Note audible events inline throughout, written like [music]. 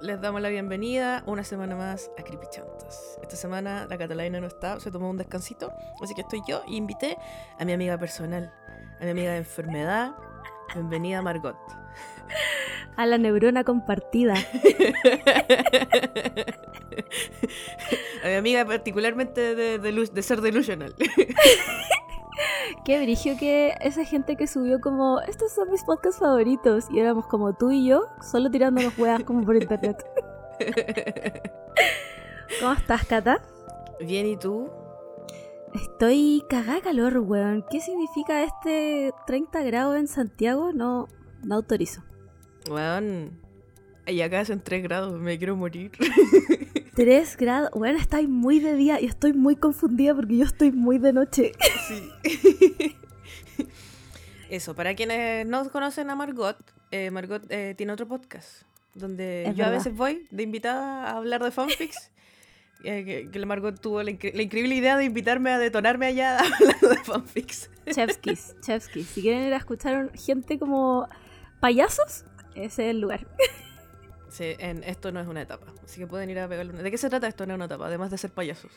Les damos la bienvenida una semana más a Creepy Chantas. Esta semana la Catalina no está, se tomó un descansito, así que estoy yo y invité a mi amiga personal, a mi amiga de enfermedad. Bienvenida Margot. A la neurona compartida. [laughs] a mi amiga particularmente de, de ser delusional. [laughs] Qué brillo que esa gente que subió como, estos son mis podcasts favoritos, y éramos como tú y yo, solo tirándonos huevas como por internet. [laughs] ¿Cómo estás, Cata? Bien, ¿y tú? Estoy cagada calor, weón. ¿Qué significa este 30 grados en Santiago? No, no autorizo. Weón, y acá hacen 3 grados, me quiero morir. [laughs] 3 grados. Bueno, estáis muy de día y estoy muy confundida porque yo estoy muy de noche. Sí. [laughs] Eso, para quienes no conocen a Margot, eh, Margot eh, tiene otro podcast donde yo a veces voy de invitada a hablar de fanfics. Eh, que, la Margot tuvo la, increíble idea de invitarme a detonarme allá [laughs] hablando de fanfics. Chevskis, Chevskis. Si quieren ir a escuchar gente como payasos, ese es el lugar. Sí, en esto no es una etapa. Así que pueden ir a pegarle una. ¿De qué se trata esto no es una etapa? Además de ser payasos.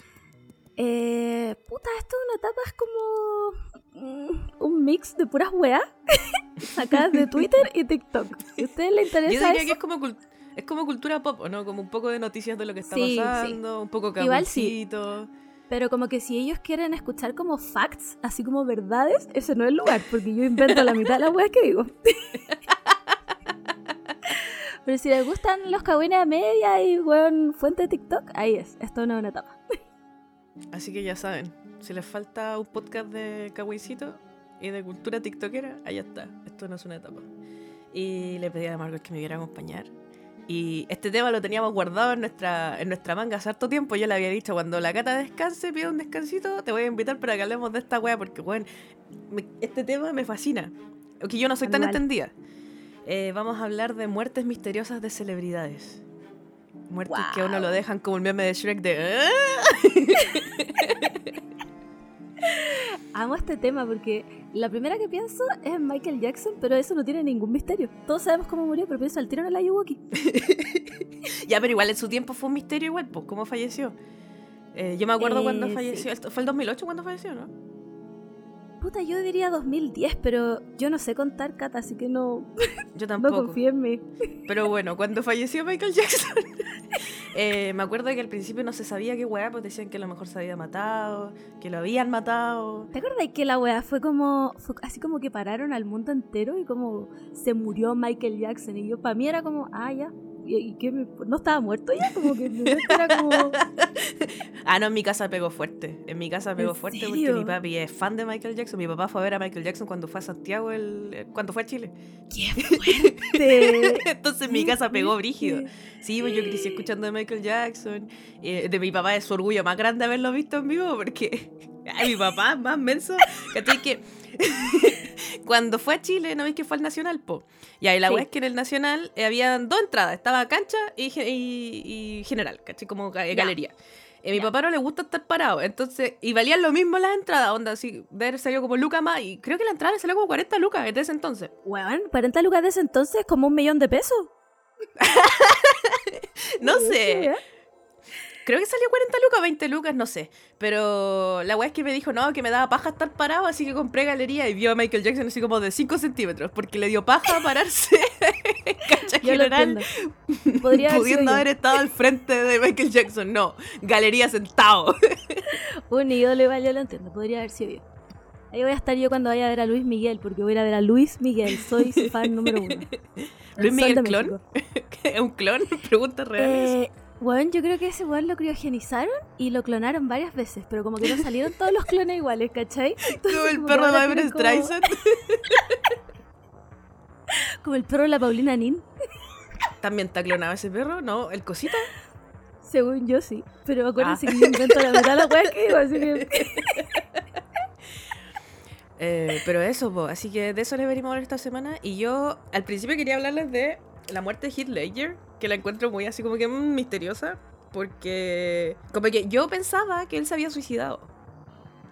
Eh, puta, esto es una etapa, es como mm, un mix de puras weas [laughs] sacadas de Twitter y TikTok. Si a ustedes les interesa. Yo diría que es como, es como cultura pop, ¿no? Como un poco de noticias de lo que está pasando, un poco cabecito. Pero como que si ellos quieren escuchar como facts, así como verdades, ese no es el lugar, porque yo invento la mitad de las weas que digo. [laughs] Pero si les gustan los cagüines a media y weón, fuente de TikTok, ahí es. Esto no es una etapa. [laughs] Así que ya saben, si les falta un podcast de cagüincito y de cultura tiktokera, ahí está. Esto no es una etapa. Y le pedí a Margot que me viera acompañar. Y este tema lo teníamos guardado en nuestra, en nuestra manga hace harto tiempo. Yo le había dicho, cuando la cata descanse, pida un descansito, te voy a invitar para que hablemos de esta wea, porque, bueno, este tema me fascina. Aunque yo no soy tan entendida. Eh, vamos a hablar de muertes misteriosas de celebridades. Muertes que a uno lo dejan como el meme de Shrek de... Ah". Amo este tema porque la primera que pienso es Michael Jackson, pero eso no tiene ningún misterio. Todos sabemos cómo murió, pero pienso al tiro en el Ayuwoki. [laughs] ya, pero igual en su tiempo fue un misterio igual, pues, ¿cómo falleció? Eh, yo me acuerdo cuando eh, falleció. Fue el 2008 cuando falleció, ¿no? Puta, yo diría 2010, pero yo no sé contar, Cata, así que no. Yo [laughs] tampoco. no confío en mí. Pero bueno, cuando falleció Michael Jackson, [laughs] eh, me acuerdo que al principio no se sabía qué weá, pues decían que a lo mejor se había matado, que lo habían matado. ¿Te acuerdas que la weá fue como. así como que pararon al mundo entero y como se murió Michael Jackson? Y yo, para mí era como, ah, ya, ¿Y, qué no estaba muerto ya? Como que era como... [laughs] ah, no, en mi casa pegó fuerte. En mi casa pegó fuerte porque mi papi es fan de Michael Jackson. Mi papá fue a ver a Michael Jackson cuando fue a Santiago, el, cuando fue a Chile. ¡Qué [laughs] fuerte! Entonces en mi casa pegó brígido. Sí, pues yo crecí escuchando de Michael Jackson. Eh, de mi papá es su orgullo más grande haberlo visto en vivo porque [laughs] mi papá más menso. Que [laughs] cuando fue a Chile, ¿no veis que fue al Nacional, po? Y ahí la sí. es que en el Nacional eh, había dos entradas. Estaba cancha y, general, ¿cachai? Como galería. Y a mi papá no le gusta estar parado. Entonces, y valían lo mismo las entradas. Onda, así, ver salió como lucas más. Y creo que la entrada salió como 40 lucas desde ese entonces. Weón, 40 lucas de ese entonces, como un millón de pesos. [laughs] no sé. Creo que salió 40 lucas, 20 lucas, no sé. Pero la weá es que me dijo, no, que me daba paja estar parado, así que compré galería y vio a Michael Jackson así como de 5 centímetros, porque le dio paja pararse. [laughs] Cacha general. pudiendo haber estado al frente de Michael Jackson. No, galería sentado. [laughs] Un ídolo igual, yo lo entiendo, podría haber sido yo. Ahí voy a estar yo cuando vaya a ver a Luis Miguel, porque voy a ir a ver a Luis Miguel, soy su fan número uno. [laughs] ¿Luis Miguel clon? ¿Es un clon? Preguntas reales. Eh, bueno, yo creo que ese weón lo criogenizaron y lo clonaron varias veces, pero como que no salieron todos los clones iguales, ¿cachai? [laughs] como el perro de Barbara Streisand. [laughs] como el perro de la Paulina Nin. ¿También está clonado ese perro? ¿No? ¿El cosita? Según yo sí, pero acuérdense ah. que yo invento la de la weá que digo, así que... [laughs] Eh, pero eso, así que de eso les venimos a hablar esta semana. Y yo al principio quería hablarles de la muerte de Heath Ledger, que la encuentro muy así como que misteriosa, porque como que yo pensaba que él se había suicidado,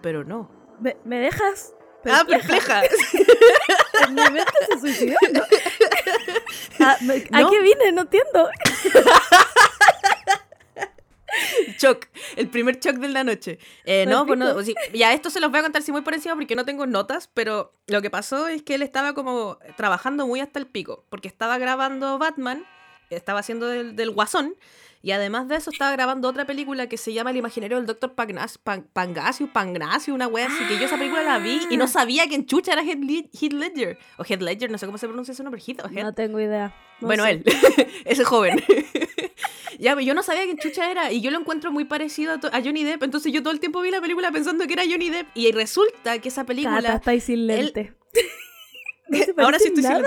pero no. ¿Me, me dejas? Ah, perpleja. [laughs] en mi mente se suicidó. [laughs] Ah, me- ¿A ¿No? qué vine? No entiendo. [laughs] Shock, el primer shock de la noche. Eh, no, pues no, sí, ya esto se los voy a contar así muy por encima porque no tengo notas, pero lo que pasó es que él estaba como trabajando muy hasta el pico, porque estaba grabando Batman, estaba haciendo del, del Guasón, y además de eso estaba grabando otra película que se llama El imaginario del Dr. Pagnas, Pan- Pangasius, Pangasius, una wea así, que yo esa película la vi y no sabía que en chucha era Heath, Led- Heath Ledger, o Heath Ledger, no sé cómo se pronuncia ese nombre, Heath o Heath. No tengo idea. No Bueno, sé. él, [laughs] ese joven. [laughs] ya, pero yo no sabía quién chucha era y yo lo encuentro muy parecido a, a Johnny Depp. Entonces yo todo el tiempo vi la película pensando que era Johnny Depp y resulta que esa Cata, película. estáis sin lente. [laughs] No [laughs] Ahora sí estoy nada.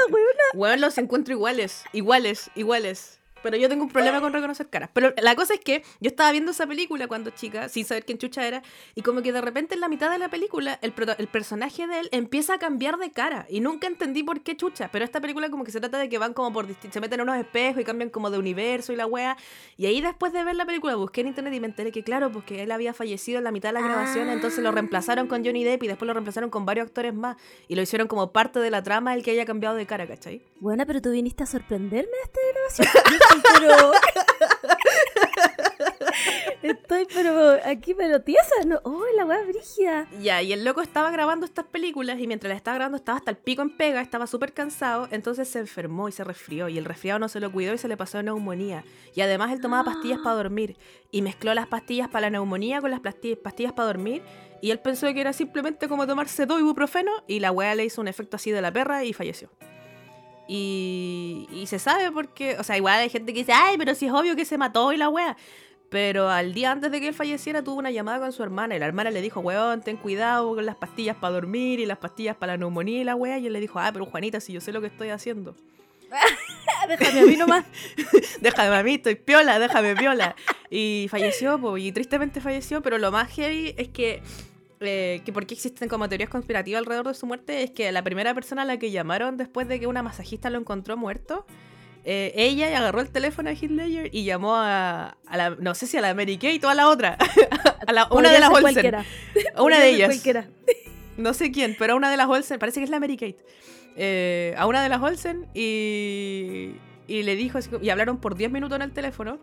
Weón, los encuentro iguales, iguales, iguales. Pero yo tengo un problema con reconocer caras. Pero la cosa es que yo estaba viendo esa película cuando chica, sin saber quién chucha era, y como que de repente en la mitad de la película el, el personaje de él empieza a cambiar de cara. Y nunca entendí por qué chucha. Pero esta película como que se trata de que van como por se meten en unos espejos y cambian como de universo y la wea. Y ahí después de ver la película busqué en internet y me enteré que claro, pues que él había fallecido en la mitad de la grabación, Ah. entonces lo reemplazaron con Johnny Depp y después lo reemplazaron con varios actores más. Y lo hicieron como parte de la trama el que haya cambiado de cara, ¿cachai? Buena, pero tú viniste a sorprenderme a esta grabación. [laughs] Pero. [laughs] Estoy, pero aquí, pero tiesa. No. Oh, la weá brígida. Ya, y el loco estaba grabando estas películas y mientras las estaba grabando estaba hasta el pico en pega, estaba súper cansado, entonces se enfermó y se resfrió y el resfriado no se lo cuidó y se le pasó neumonía. Y además él tomaba pastillas para dormir y mezcló las pastillas para la neumonía con las pastillas para dormir y él pensó que era simplemente como tomarse dos ibuprofeno y la weá le hizo un efecto así de la perra y falleció. Y, y se sabe porque, o sea, igual hay gente que dice, ay, pero si es obvio que se mató y la wea. Pero al día antes de que él falleciera tuvo una llamada con su hermana y la hermana le dijo, weón, ten cuidado con las pastillas para dormir y las pastillas para la neumonía y la wea. Y él le dijo, ah, pero Juanita, si yo sé lo que estoy haciendo. [laughs] Déjame a mí nomás. [laughs] déjame a mí, estoy piola, déjame piola. Y falleció, po, y tristemente falleció, pero lo más heavy es que, eh, que por qué existen como teorías conspirativas alrededor de su muerte, es que la primera persona a la que llamaron después de que una masajista lo encontró muerto, eh, ella agarró el teléfono de Ledger y llamó a, a la, no sé si a la Mary Kate o a la otra, [laughs] a la, una de las Olsen, cualquiera. a [laughs] una de ellas. cualquiera. [laughs] No sé quién, pero a una de las Olsen, parece que es la Mary Kate. Eh, a una de las Olsen y, y le dijo, y hablaron por 10 minutos en el teléfono.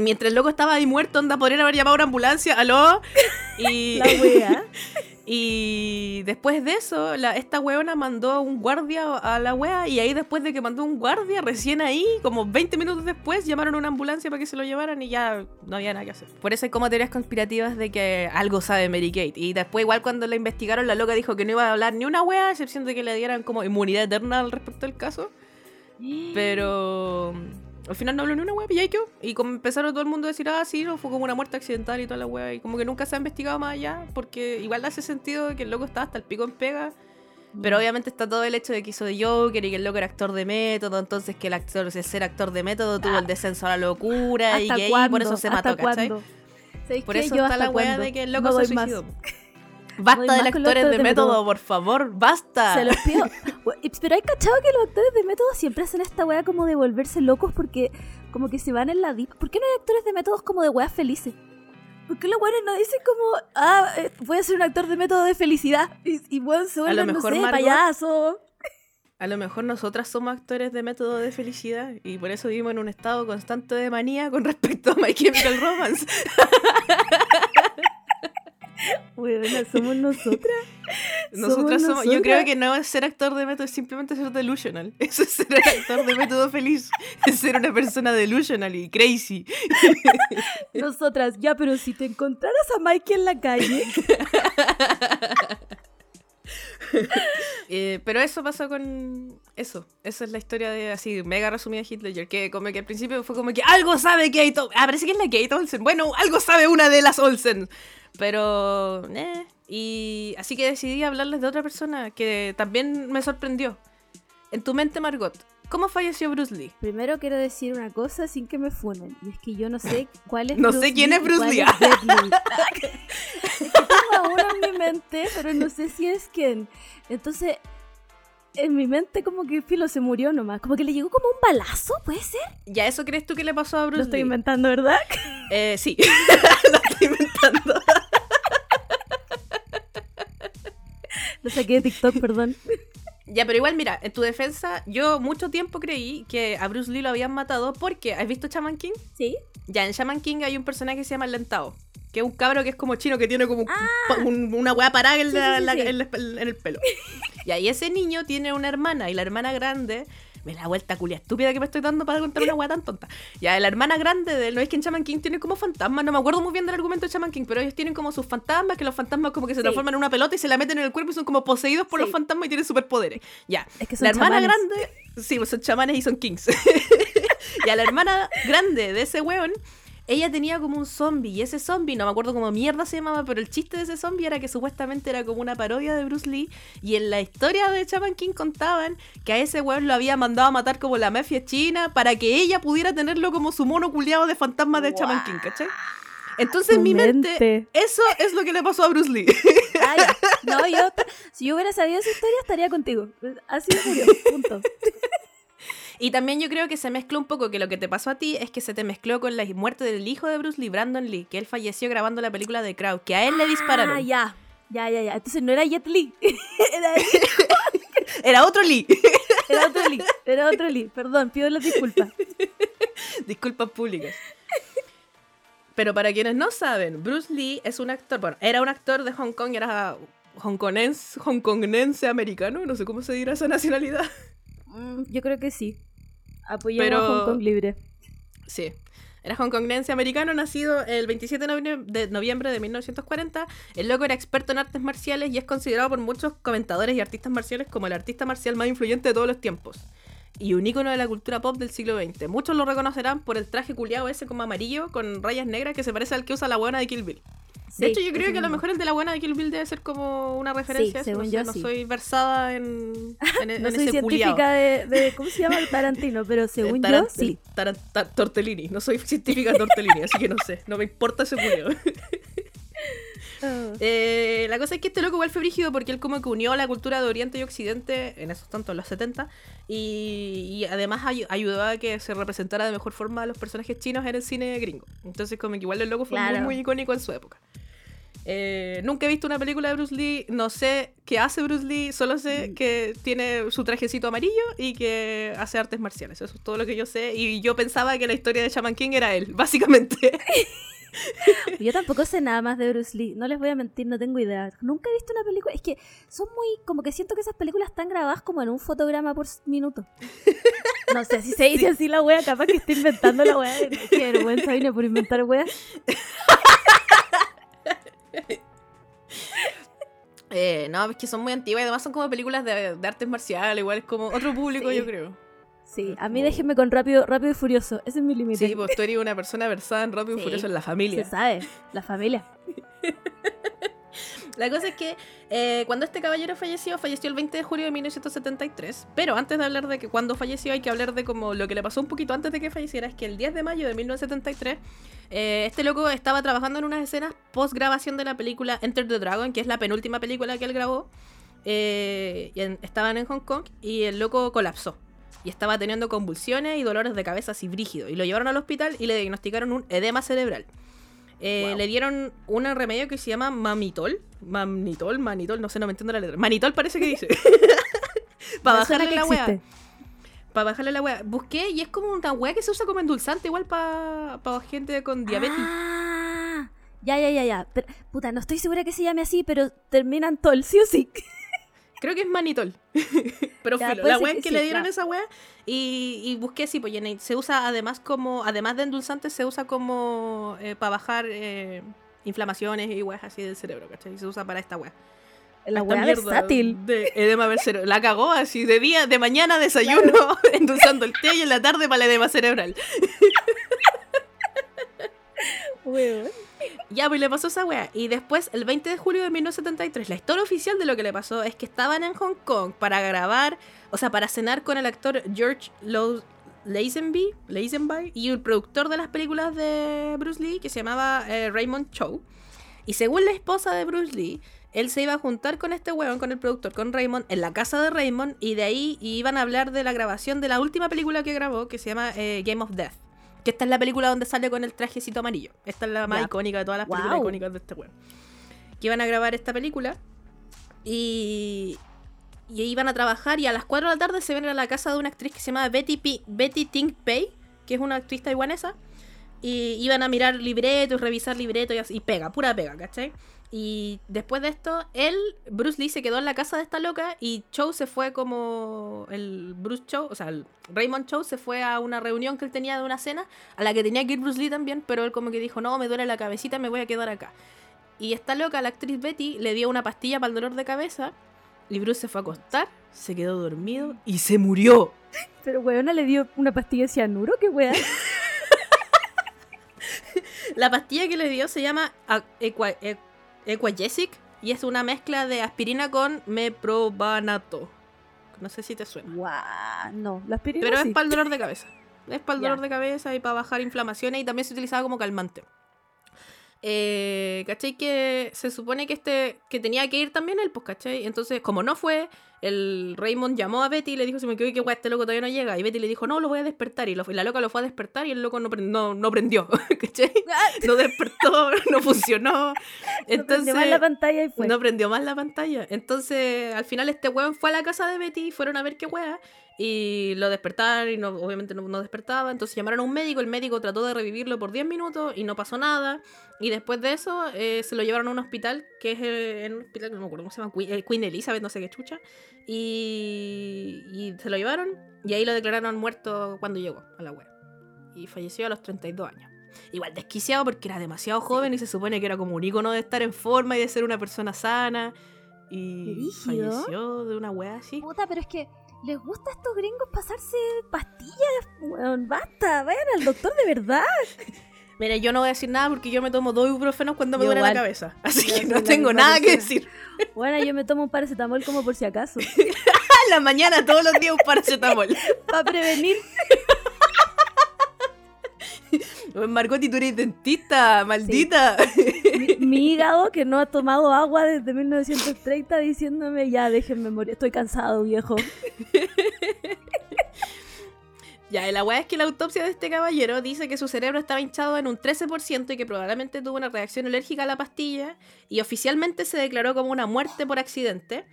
Mientras el loco estaba ahí muerto, onda, podrían haber llamado a una ambulancia, aló. [laughs] Y, La wea. [laughs] y después de eso, la, esta weona mandó un guardia a la wea. Y ahí, después de que mandó un guardia, recién ahí, como 20 minutos después, llamaron a una ambulancia para que se lo llevaran y ya no había nada que hacer. Por eso hay como teorías conspirativas de que algo sabe Mary Kate. Y después, igual, cuando la investigaron, la loca dijo que no iba a hablar ni una wea, a excepción de que le dieran como inmunidad eterna al respecto del caso. Pero al final no habló ni una wea, y ahí quedó. Y como empezaron todo el mundo a decir, ah, sí, no, fue como una muerte accidental y toda la wea. Y como que nunca se ha investigado más allá, porque igual hace sentido que el loco estaba hasta el pico en pega. Mm. Pero obviamente está todo el hecho de que hizo de Joker y que el loco era actor de método, entonces que el actor, el ser actor de método, tuvo el descenso a la locura y ¿Hasta que ahí por eso se ¿Hasta mató, ¿cachai? Por eso Yo está la wea de que el No loco se doy más. Basta de los actores de método, método. por favor, basta. Se los pido. [laughs] Pero hay cachado que los actores de método siempre hacen esta wea como de volverse locos porque como que se van en la deep. ¿Por qué no hay actores de métodos como de weas felices? ¿Por qué los weones no dicen como, ah, eh, voy a ser un actor de método de felicidad? Y, y weón, se vuelven, no sé, Margot, payaso. A lo mejor nosotras somos actores de método de felicidad y por eso vivimos en un estado constante de manía con respecto a My Chemical Romance. [laughs] [laughs] Weona, somos nosotras. [laughs] Nosotras Somos somos, yo creo nosotras. que no es ser actor de método, es simplemente ser delusional. [laughs] Eso es ser actor de método feliz. Es ser una persona delusional y crazy. Nosotras, ya, pero si te encontraras a Mikey en la calle, Eh, pero eso pasó con eso. Esa es la historia de así, mega resumida de Hitler. Que como que al principio fue como que algo sabe Kate Olsen. Ah, parece que es la Kate Olsen. Bueno, algo sabe una de las Olsen. Pero, eh. Y así que decidí hablarles de otra persona que también me sorprendió. En tu mente, Margot, ¿cómo falleció Bruce Lee? primero quiero decir una cosa sin que me funen. Y es que yo no sé [laughs] cuál es No Bruce sé quién Lee es Bruce Lee. [laughs] es que tengo a uno en mi mente, pero no sé si es quién. Entonces, en mi mente como que Filo se murió nomás. Como que le llegó como un balazo, ¿puede ser? ¿Ya eso crees tú que le pasó a Bruce Lo estoy Lee? inventando, ¿verdad? Eh, sí, [laughs] lo estoy inventando. Lo saqué de TikTok, perdón. Ya, pero igual, mira, en tu defensa, yo mucho tiempo creí que a Bruce Lee lo habían matado porque, ¿has visto Shaman King? ¿Sí? Ya, en Shaman King hay un personaje que se llama Lentao, que es un cabro que es como chino, que tiene como un- Ah. un- una weá parada en, Sí, la- sí, sí, la- sí. en la- en el pelo. [laughs] y ahí ese niño tiene una hermana, y la hermana grande... Me la vuelta culia estúpida que me estoy dando para contar una weá tan tonta. Ya, la hermana grande de él, no es que en Shaman King tiene como fantasmas, no me acuerdo muy bien del argumento de Shaman King, pero ellos tienen como sus fantasmas, que los fantasmas como que se Sí. transforman en una pelota y se la meten en el cuerpo y son como poseídos por Sí. los fantasmas y tienen superpoderes. Ya, Es que son la hermana chamanes. grande, sí, pues son chamanes y son kings. [laughs] y a la hermana grande de ese weón, ella tenía como un zombie. Y ese zombie, no me acuerdo cómo mierda se llamaba, pero el chiste de ese zombie era que supuestamente era como una parodia de Bruce Lee. Y en la historia de Chaman King contaban que a ese weón lo había mandado a matar como la mafia china para que ella pudiera tenerlo como su mono culiado de fantasma de Chaman King, ¿cachai? Entonces en mi mente, mente. eso es lo que le pasó a Bruce Lee. No, yo, si yo hubiera sabido esa historia, estaría contigo. Así serio, punto. Y también yo creo que se mezcló un poco que lo que te pasó a ti es que se te mezcló con la muerte del hijo de Bruce Lee, Brandon Lee, que él falleció grabando la película de Crowd, que a él le dispararon. Ah, ya. Ya, ya, ya. Entonces no era Jet Li. [laughs] era, [laughs] Era otro Lee. [laughs] era otro Lee. Era otro Lee. Perdón, pido las disculpas. Disculpas públicas. Pero para quienes no saben, Bruce Lee es un actor, bueno, era un actor de Hong Kong, era hongkonense, hongkonense americano, no sé cómo se dirá esa nacionalidad. Mm, Yo creo que sí. Apoyamos Pero- a Hong Kong libre. Sí. Era hongkonense americano, nacido el 27 de novie- de noviembre de 1940. El loco era experto en artes marciales y es considerado por muchos comentadores y artistas marciales como el artista marcial más influyente de todos los tiempos. Y un ícono de la cultura pop del siglo XX. Muchos lo reconocerán por el traje culiado ese como amarillo con rayas negras que se parece al que usa la buena de Kill Bill. De Sí, hecho, yo creo que a lo mejor el de la buena de Kill Bill debe ser como una referencia. eso, según no, yo, sé, no sí. soy versada en, [laughs] en, en No soy ese culiao. científica de, de- ¿Cómo se llama el Tarantino? Pero según yo, Taran- sí. Tortellini. No soy científica de tortellini, así que no sé. No me importa ese culiao. [laughs] [laughs] Eh, la cosa es que este loco igual fue brígido porque él como que unió la cultura de Oriente y Occidente en esos tantos, los 70, y, y además ay- ayudó a que se representara de mejor forma a los personajes chinos en el cine gringo. Entonces como que igual el loco fue Claro. muy icónico en su época. Eh, nunca he visto una película de Bruce Lee, no sé qué hace Bruce Lee, solo sé Mm. que tiene su trajecito amarillo y que hace artes marciales. Eso es todo lo que yo sé. Y yo pensaba que la historia de Shaman King era él, básicamente. [laughs] [laughs] Yo tampoco sé nada más de Bruce Lee. No les voy a mentir, no tengo idea. Nunca he visto una película. Es que son muy. Como que siento que esas películas están grabadas como en un fotograma por minuto. No sé si se dice así la wea, capaz que estoy inventando la wea. [laughs] Qué vergüenza vine por inventar wea. [laughs] Eh, no, es que son muy antiguas y además son como películas de, de artes marciales, igual es como otro público, Sí. yo creo. Sí, a mí déjenme con rápido, rápido y furioso. Ese es mi límite. Sí, pues tú eres una persona versada en Rápido y. [laughs] Furioso en la Se familia. sabe, la familia. [laughs] La cosa es que eh, cuando este caballero falleció, falleció el 20 de julio de 1973. Pero antes de hablar de que cuando falleció, hay que hablar de como lo que le pasó un poquito antes de que falleciera. Es que el 10 de mayo de 1973, eh, este loco estaba trabajando en unas escenas post grabación de la película Enter the Dragon, que es la penúltima película que él grabó. Eh, y en- estaban en Hong Kong y el loco colapsó. Y estaba teniendo convulsiones y dolores de cabeza así brígidos. Y lo llevaron al hospital y le diagnosticaron un edema cerebral. Eh, Wow. Le dieron un remedio que se llama mamitol. Mamitol, manitol, no sé, no me entiendo la letra. Manitol parece que dice. [laughs] Para bajarle que la existe. Para bajarle la wea. Busqué y es como una wea que se usa como endulzante, igual para gente con diabetes. Ah, ya, ya, ya, ya. Pero, puta, no estoy segura que se llame así, pero terminan tol, sí o sí. Creo que es manitol. [laughs] Pero Ya, filo, la wea que es que sí, le dieron ya. esa wea y, y busqué sí, pues se usa además como, además de endulzante, se usa como para bajar eh, inflamaciones y weas así del cerebro, ¿cachai? Se usa para esta wea. La wea versátil. De edema cerebral. La cagó así, de día, de mañana desayuno, [laughs] endulzando el té y en la tarde para el edema cerebral. [laughs] Ya, pues le pasó esa wea. Y después, el 20 de julio de 1973, la historia oficial de lo que le pasó es que estaban en Hong Kong para grabar, o sea, para cenar con el actor George Lazenby y el productor de las películas de Bruce Lee, que se llamaba eh, Raymond Chow. Y según la esposa de Bruce Lee, él se iba a juntar con este weón, con el productor, con Raymond, en la casa de Raymond, y de ahí iban a hablar de la grabación de la última película que grabó, que se llama eh, Game of Death. Que esta es la película donde sale con el trajecito amarillo. Esta es la más icónica de todas las películas icónicas de este weón. Que iban a grabar esta película. Y. y iban a trabajar y a las 4 de la tarde se ven a la casa de una actriz que se llama Betty, P Betty Ting Pei, que es una actriz taiwanesa, y iban a mirar libretos, revisar libretos y, así, y pega, pura pega, ¿cachai? Y después de esto, él, Bruce Lee, se quedó en la casa de esta loca y Chow se fue como. El Bruce Chow, o sea, el Raymond Chow se fue a una reunión que él tenía de una cena, a la que tenía que ir Bruce Lee también, pero él como que dijo: No, me duele la cabecita, me voy a quedar acá. Y esta loca, la actriz Betty, le dio una pastilla para el dolor de cabeza y Bruce se fue a acostar, se quedó dormido y se murió. [laughs] Pero weona le dio una pastilla de cianuro, qué weá. [laughs] La pastilla que le dio se llama Equa- Equagesic y es una mezcla de aspirina con meprobanato. No sé si te suena. Guau, no, la aspirina Pero sí. es para el dolor de cabeza. Es para el dolor de cabeza y para bajar inflamaciones y también se utilizaba como calmante. Eh, ¿Cachai? Que se supone que este que tenía que ir también él, pues, ¿cachai? Entonces, como no fue, el Raymond llamó a Betty y le dijo, se me quedó que guay, este loco todavía no llega. Y Betty le dijo, no, lo voy a despertar. Y, lo- y la loca lo fue a despertar y el loco no, no, no prendió, [laughs] ¿cachai? No despertó, [laughs] no funcionó. Entonces, Entonces, la pantalla y fue. no prendió más la pantalla. Entonces, al final este weón fue a la casa de Betty y fueron a ver qué wea. Y lo despertaron y no, obviamente no, no despertaba. Entonces llamaron a un médico. El médico trató de revivirlo por 10 minutos y no pasó nada. Y después de eso eh, se lo llevaron a un hospital, que es eh, en un hospital que no me acuerdo cómo se llama, Queen, eh, Queen Elizabeth, no sé qué chucha. Y, y se lo llevaron y ahí lo declararon muerto cuando llegó a la wea. Y falleció a los 32 años. Igual desquiciado porque era demasiado joven y se supone que era como un ícono de estar en forma y de ser una persona sana. Y falleció de una wea así. Puta, pero es que les gusta a estos gringos pasarse pastillas. Weón, basta, vayan al doctor de verdad. [laughs] Mira, yo no voy a decir nada porque yo me tomo dos ibuprofenos cuando me duele la cabeza. [laughs] Así Yo que no tengo nada que decir. [laughs] Bueno, yo me tomo un paracetamol como por si acaso. A la mañana todos los días un paracetamol. Para prevenir. [laughs] Margot, tú eres dentista, maldita. [laughs] Mi, mi hígado, que no ha tomado agua desde 1930, diciéndome ya, déjenme morir. Estoy cansado, viejo. [laughs] Ya, la weá es que la autopsia de este caballero dice que su cerebro estaba hinchado en un 13% y que probablemente tuvo una reacción alérgica a la pastilla y oficialmente se declaró como una muerte por accidente,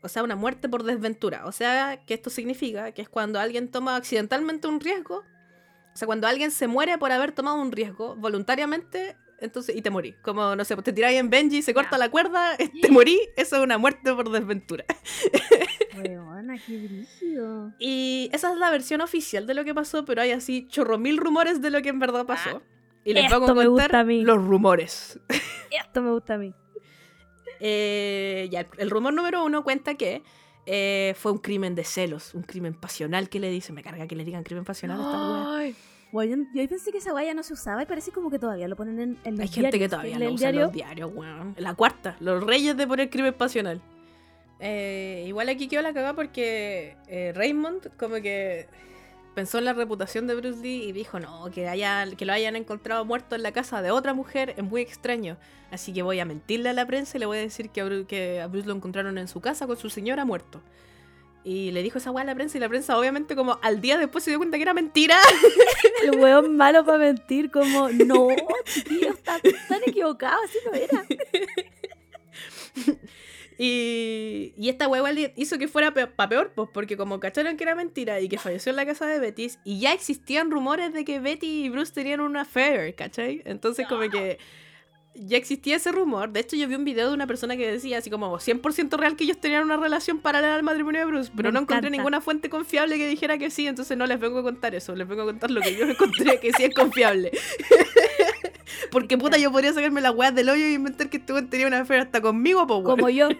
o sea, una muerte por desventura. O sea, que esto significa que es cuando alguien toma accidentalmente un riesgo, o sea, cuando alguien se muere por haber tomado un riesgo voluntariamente, entonces, y te morí. Como, no sé, pues te tiráis en Benji, se corta la cuerda, [laughs] te morí, eso es una muerte por desventura. [laughs] Weona, qué brígido. Y esa es la versión oficial de lo que pasó, pero hay así chorro mil rumores de lo que en verdad pasó. Y les esto vamos a contar a mí. los rumores. [laughs] Esto me gusta a mí. Eh, ya, el rumor número uno cuenta que eh, fue un crimen de celos, un crimen pasional que le dicen. Me carga que le digan crimen pasional a esta wea. Ay. Bueno, yo, yo pensé que esa guaya no se usaba y parece como que todavía lo ponen en, en los Hay gente que todavía lo el usa en diario. los diarios, weón. La cuarta, los reyes de poner crimen pasional. Eh, igual aquí quedó la cagada porque eh, Raymond como que pensó en la reputación de Bruce Lee y dijo, no, que, haya, que lo hayan encontrado muerto en la casa de otra mujer es muy extraño. Así que voy a mentirle a la prensa y le voy a decir que a, Bru- que a Bruce lo encontraron en su casa con su señora muerto. Y le dijo esa weá a la prensa y la prensa obviamente como al día después se dio cuenta que era mentira. [laughs] El weón malo para mentir, como, no, chiquillos, están, están equivocados, así no era. [laughs] [laughs] Y, y esta hueá hizo que fuera para peor, pues, porque como cacharon que era mentira y que falleció en la casa de Betty, y ya existían rumores de que Betty y Bruce tenían una affair, ¿cachai? Entonces, como que ya existía ese rumor. De hecho, yo vi un video de una persona que decía así como 100% real que ellos tenían una relación paralela al matrimonio de Bruce, pero Me no encontré encanta. ninguna fuente confiable que dijera que sí, entonces no les vengo a contar eso, les vengo a contar lo que yo [laughs] encontré que sí es confiable. [laughs] Porque puta, yo podría sacarme la weá del hoyo y inventar que este tenía una affair hasta conmigo, pues Como yo. [laughs]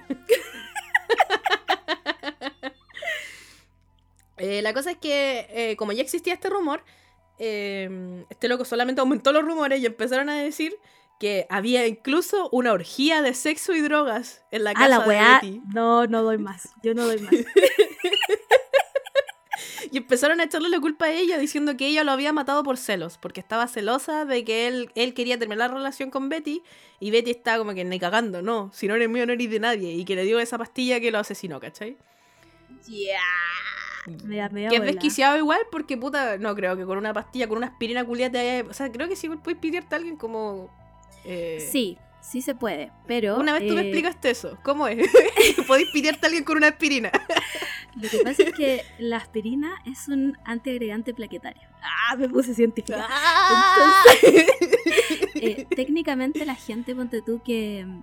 Eh, la cosa es que, eh, como ya existía este rumor, eh, este loco solamente aumentó los rumores y empezaron a decir que había incluso una orgía de sexo y drogas en la A casa la de weá. Betty. No, no doy más. Yo no doy más. [laughs] [laughs] Y empezaron a echarle la culpa a ella diciendo que ella lo había matado por celos, porque estaba celosa de que él, él quería terminar la relación con Betty y Betty estaba como que ni cagando, no, si no eres mío no eres de nadie y que le dio esa pastilla que lo asesinó, ¿cachai? Me da media Que es desquiciado igual porque, puta, no creo que con una pastilla, con una aspirina culiada te haya... O sea, creo que sí puedes pitearte a alguien como... eh, Sí, Sí se puede, pero... Una vez tú me eh, explicaste eso. ¿Cómo es? [laughs] Podéis pitearte a alguien con una aspirina. [laughs] Lo que pasa es que la aspirina es un antiagregante plaquetario. Ah, me puse científica. ¡Ah! Eh, técnicamente la gente, ponte tú, que mm,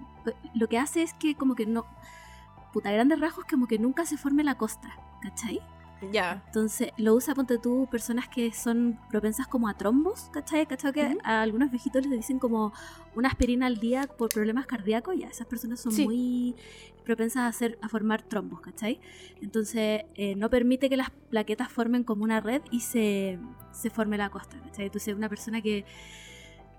lo que hace es que como que no... Puta, grandes rasgos como que nunca se forme la costra, ¿cachai? ya. Entonces lo usa, ponte tú, personas que son propensas como a trombos, ¿cachai? ¿Cachai? Que a algunos viejitos les dicen como una aspirina al día por problemas cardíacos, ya, esas personas son Sí. muy propensas a, hacer, a formar trombos, ¿cachai? Entonces eh, no permite que las plaquetas formen como una red y se, se forme la costra, ¿cachai? Entonces una persona que...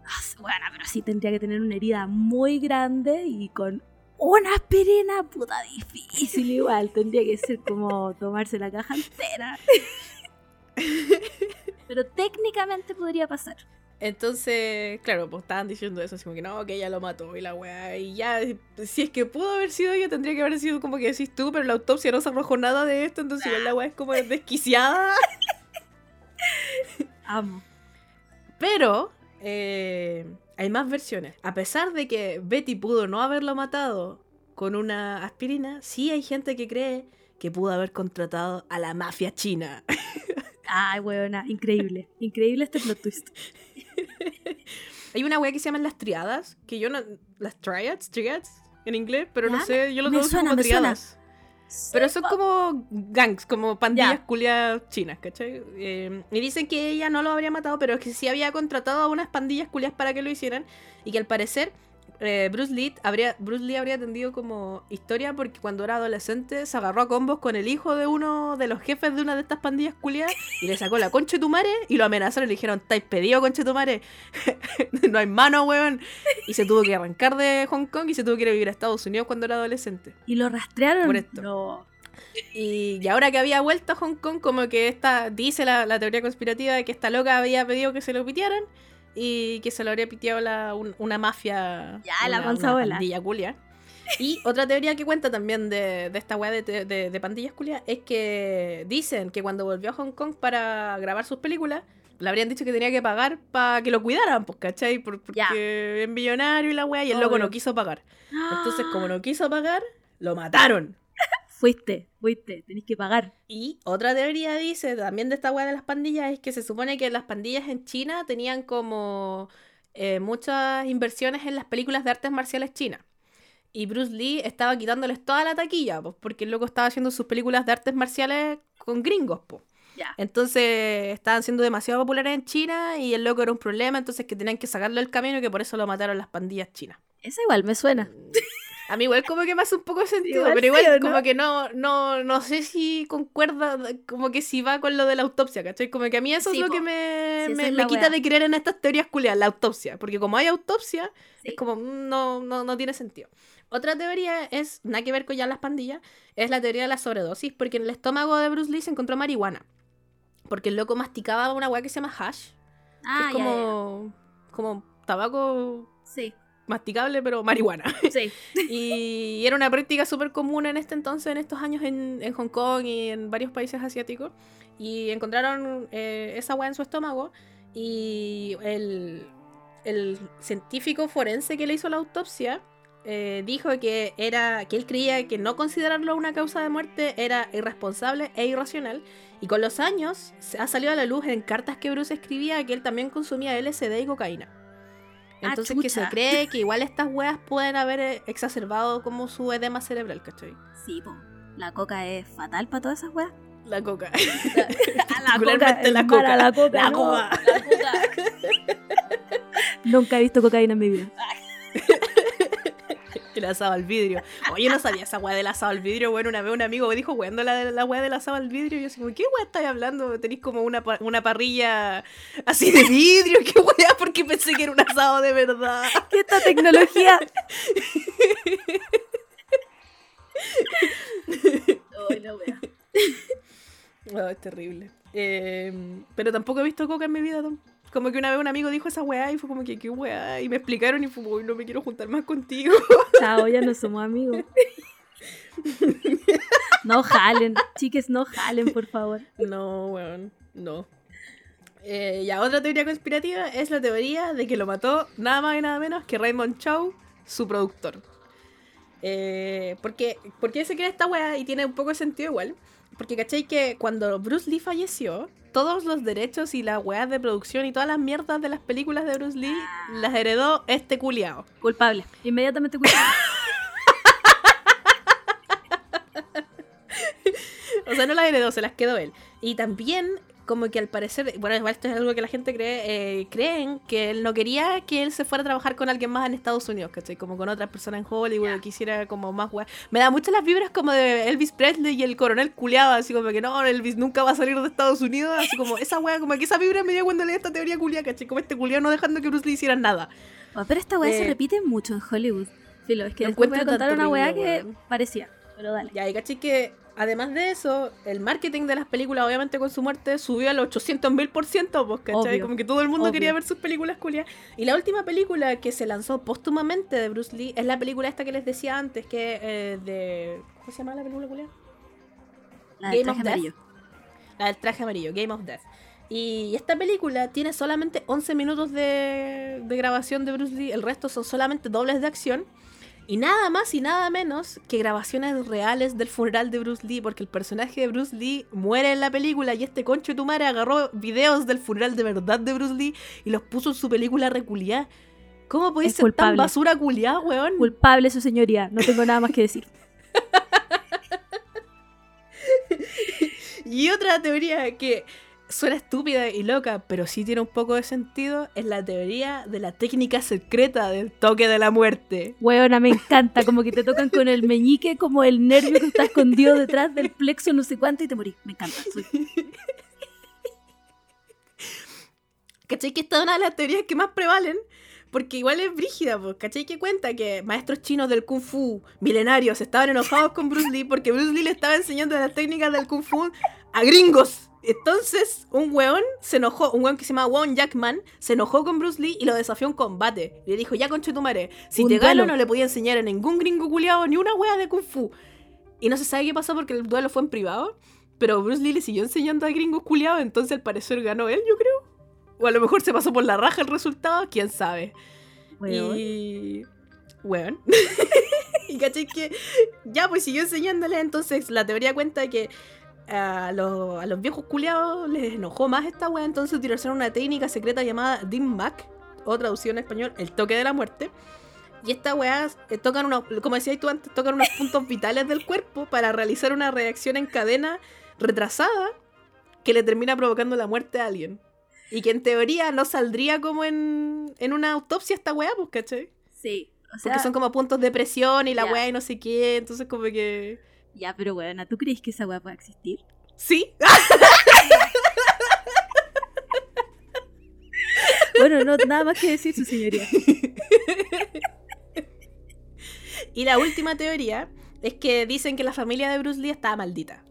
ah, Bueno, pero sí tendría que tener una herida muy grande y con una aspirina, puta difícil igual. Tendría que ser como tomarse la caja entera. [laughs] Pero técnicamente podría pasar. Entonces, claro, pues estaban diciendo eso, así como que no, que ella lo mató y la weá. Y ya, si es que pudo haber sido ella, tendría que haber sido como que decís tú, pero la autopsia no se arrojó nada de esto, entonces igual la weá es como [laughs] desquiciada. Amo. Pero eh, hay más versiones. A pesar de que Betty pudo no haberlo matado con una aspirina, sí hay gente que cree que pudo haber contratado a la mafia china. [laughs] Ay, weona, increíble. Increíble este plot twist. [laughs] hay una weá que se llaman las triadas, que yo no... Las triads, triads en inglés, pero no Ya, sé, yo lo suena, como triadas. Pero son como gangs, como pandillas Ya. culiadas chinas, ¿cachai? Eh, y dicen que ella no lo habría matado, pero que sí había contratado a unas pandillas culiadas para que lo hicieran. Y que al parecer eh, Bruce, Lee habría, Bruce Lee habría atendido como historia porque cuando era adolescente se agarró a combos con el hijo de uno de los jefes de una de estas pandillas culiadas y le sacó la concha de tu madre y lo amenazaron y le dijeron, estáis pedido concha de tu madre, [laughs] no hay mano, weón. Y se tuvo que arrancar de Hong Kong y se tuvo que ir a vivir a Estados Unidos cuando era adolescente. ¿Y lo rastrearon? Por esto. No. Y, y ahora que había vuelto a Hong Kong, como que esta, dice la, la teoría conspirativa de que esta loca había pedido que se lo pitearan y que se lo habría piteado la, un- una mafia. Ya, la una, panza una bola. pandilla culia. Y otra teoría que cuenta también de, de esta weá de, de, de- pandillas culias es que dicen que cuando volvió a Hong Kong para grabar sus películas, le habrían dicho que tenía que pagar para que lo cuidaran, pues, ¿cachai? Por- porque es millonario y la weá, y el loco no quiso pagar. Entonces, como Ah, no quiso pagar, lo mataron. Fuiste, fuiste, tenés que pagar. Y otra teoría dice también de esta weá de las pandillas es que se supone que las pandillas en China tenían como eh, muchas inversiones en las películas de artes marciales chinas. Y Bruce Lee estaba quitándoles toda la taquilla, pues, porque el loco estaba haciendo sus películas de artes marciales con gringos, pues. Entonces estaban siendo demasiado populares en China y el loco era un problema, entonces que tenían que sacarlo del camino y que por eso lo mataron las pandillas chinas. Esa igual me suena. A mí igual como que me hace un poco de sentido, Igual pero sí, igual como que no, no, no sé si concuerda, como que si va con lo de la autopsia, ¿cachai? Como que a mí eso Sí, es lo po. que me, Sí, me, me quita de creer en estas teorías culiadas, la autopsia. Porque como hay autopsia, es como, mm, no, no, no tiene sentido. Otra teoría es, nada que ver con ya las pandillas, es la teoría de la sobredosis, porque en el estómago de Bruce Lee se encontró marihuana. Porque el loco masticaba una weá que se llama hash, que Ah, es ya, ya, como, como tabaco. Sí, masticable, pero marihuana. [laughs] sí. Y era una práctica súper común en este entonces, en estos años en, en Hong Kong y en varios países asiáticos. Y encontraron eh, esa weá en su estómago. Y el, el científico forense que le hizo la autopsia eh, dijo que, era, que él creía que no considerarlo una causa de muerte era irresponsable e irracional. Y con los años se ha salido a la luz en cartas que Bruce escribía que él también consumía LSD y cocaína. Ah, Entonces que se cree que igual estas weas pueden haber eh, exacerbado como su edema cerebral, ¿cachai? Sí, po. La coca es fatal para todas esas weas. La coca. La [laughs] es coca. mala La coca. La no, coca. la coca. [laughs] Nunca he visto cocaína en mi vida. El asado al vidrio. Oye, no sabía esa wea del asado al vidrio. Bueno, una vez un amigo me dijo, weando la, la wea del asado al vidrio. Y yo así como, ¿qué wea estáis hablando? Tenéis como una, pa- una parrilla así de vidrio. ¿Qué wea? Porque pensé que era un asado de verdad. ¿Qué esta tecnología? [laughs] Ay, la wea. Oh, es terrible. Eh, pero tampoco he visto coca en mi vida. Tom. Como que una vez un amigo dijo esa weá y fue como que, ¿qué weá? Y me explicaron y fue como, "Uy, no me quiero juntar más contigo. [laughs] Chao, ya no somos amigos. [laughs] No jalen, chiques, no jalen, por favor. No, weón, no. Eh, ya, otra teoría conspirativa es la teoría de que lo mató nada más y nada menos que Raymond Chow su productor. Eh, porque, ¿Por qué se crea esta weá? Y tiene un poco de sentido igual. Porque cachai que cuando Bruce Lee falleció, todos los derechos y las weas de producción y todas las mierdas de las películas de Bruce Lee las heredó este culiao. Culpable. Inmediatamente culpable. [laughs] o sea, no las heredó, se las quedó él. Y también como que al parecer, bueno, igual esto es algo que la gente cree, eh, creen que él no quería que él se fuera a trabajar con alguien más en Estados Unidos, ¿cachai? Como con otras personas en Hollywood, quisiera como más weá. Me da muchas las vibras como de Elvis Presley y el coronel culiado, así como que no, Elvis nunca va a salir de Estados Unidos, así como esa weá, como que esa vibra me dio cuando leí esta teoría culiada, ¿cachai? Como este culiado no dejando que Bruce Lee hiciera nada. Oh, pero esta weá se Eh, repite mucho en Hollywood. Filo, es que después voy a contar una weá que parecía. Pero dale. Ya, y caché que además de eso, el marketing de las películas, obviamente con su muerte, subió al 800 mil por ciento, pues, ¿cachai? Obvio, Como que todo el mundo obvio. quería ver sus películas culias. Y la última película que se lanzó póstumamente de Bruce Lee es la película esta que les decía antes, que eh, de... ¿Cómo se llama la película culia? La del Game of traje Death. amarillo. La del traje amarillo, Game of Death. Y esta película tiene solamente 11 minutos de, de grabación de Bruce Lee, el resto son solamente dobles de acción. Y nada más y nada menos que grabaciones reales del funeral de Bruce Lee, porque el personaje de Bruce Lee muere en la película y este concho de tu madre agarró videos del funeral de verdad de Bruce Lee y los puso en su película reculiá. ¿Cómo podéis ser tan culpable. basura culiá, weón? Culpable su señoría. No tengo nada más que decir. [laughs] Y otra teoría que suena estúpida y loca, pero sí tiene un poco de sentido, es la teoría de la técnica secreta del toque de la muerte. Weona, me encanta. Como que te tocan con el meñique, como el nervio que está escondido detrás del plexo, no sé cuánto, y te morís. Me encanta. Soy- ¿Cachai? Que esta es una de las teorías que más prevalen. Porque igual es brígida, pues, ¿cachai? Que cuenta que maestros chinos del Kung Fu milenarios estaban enojados con Bruce Lee porque Bruce Lee le estaba enseñando las técnicas del Kung Fu a gringos. Entonces, un weón se enojó, un weón que se llama Won Jackman, se enojó con Bruce Lee y lo desafió a un combate. Y le dijo, ya conche tu madre, si Un te gano no le podía enseñar a ningún gringo culiado ni una wea de Kung Fu. Y no se sabe qué pasó porque el duelo fue en privado. Pero Bruce Lee le siguió enseñando a gringos culiados, entonces al parecer ganó él, yo creo. O a lo mejor se pasó por la raja el resultado, quién sabe. Weón. Y. Weón. [laughs] y caché que. Ya, pues siguió enseñándole. Entonces la teoría cuenta que a los, a los viejos culiados les enojó más esta wea. Entonces utilizaron una técnica secreta llamada Dim Mac. O traducido en español, el toque de la muerte. Y esta weá eh, tocan unos, como decías tú antes, tocan unos puntos [laughs] vitales del cuerpo para realizar una reacción en cadena retrasada que le termina provocando la muerte a alguien. Y que en teoría no saldría como en, en una autopsia esta weá, pues, ¿cachai? Sí. O Porque sea, son como puntos de presión y la Ya. weá y no sé qué, entonces como que... ya, pero weona, ¿tú crees que esa weá puede existir? Sí, [laughs] Bueno, no, nada más que decir, su señoría. [laughs] Y la última teoría es que dicen que la familia de Bruce Lee estaba maldita.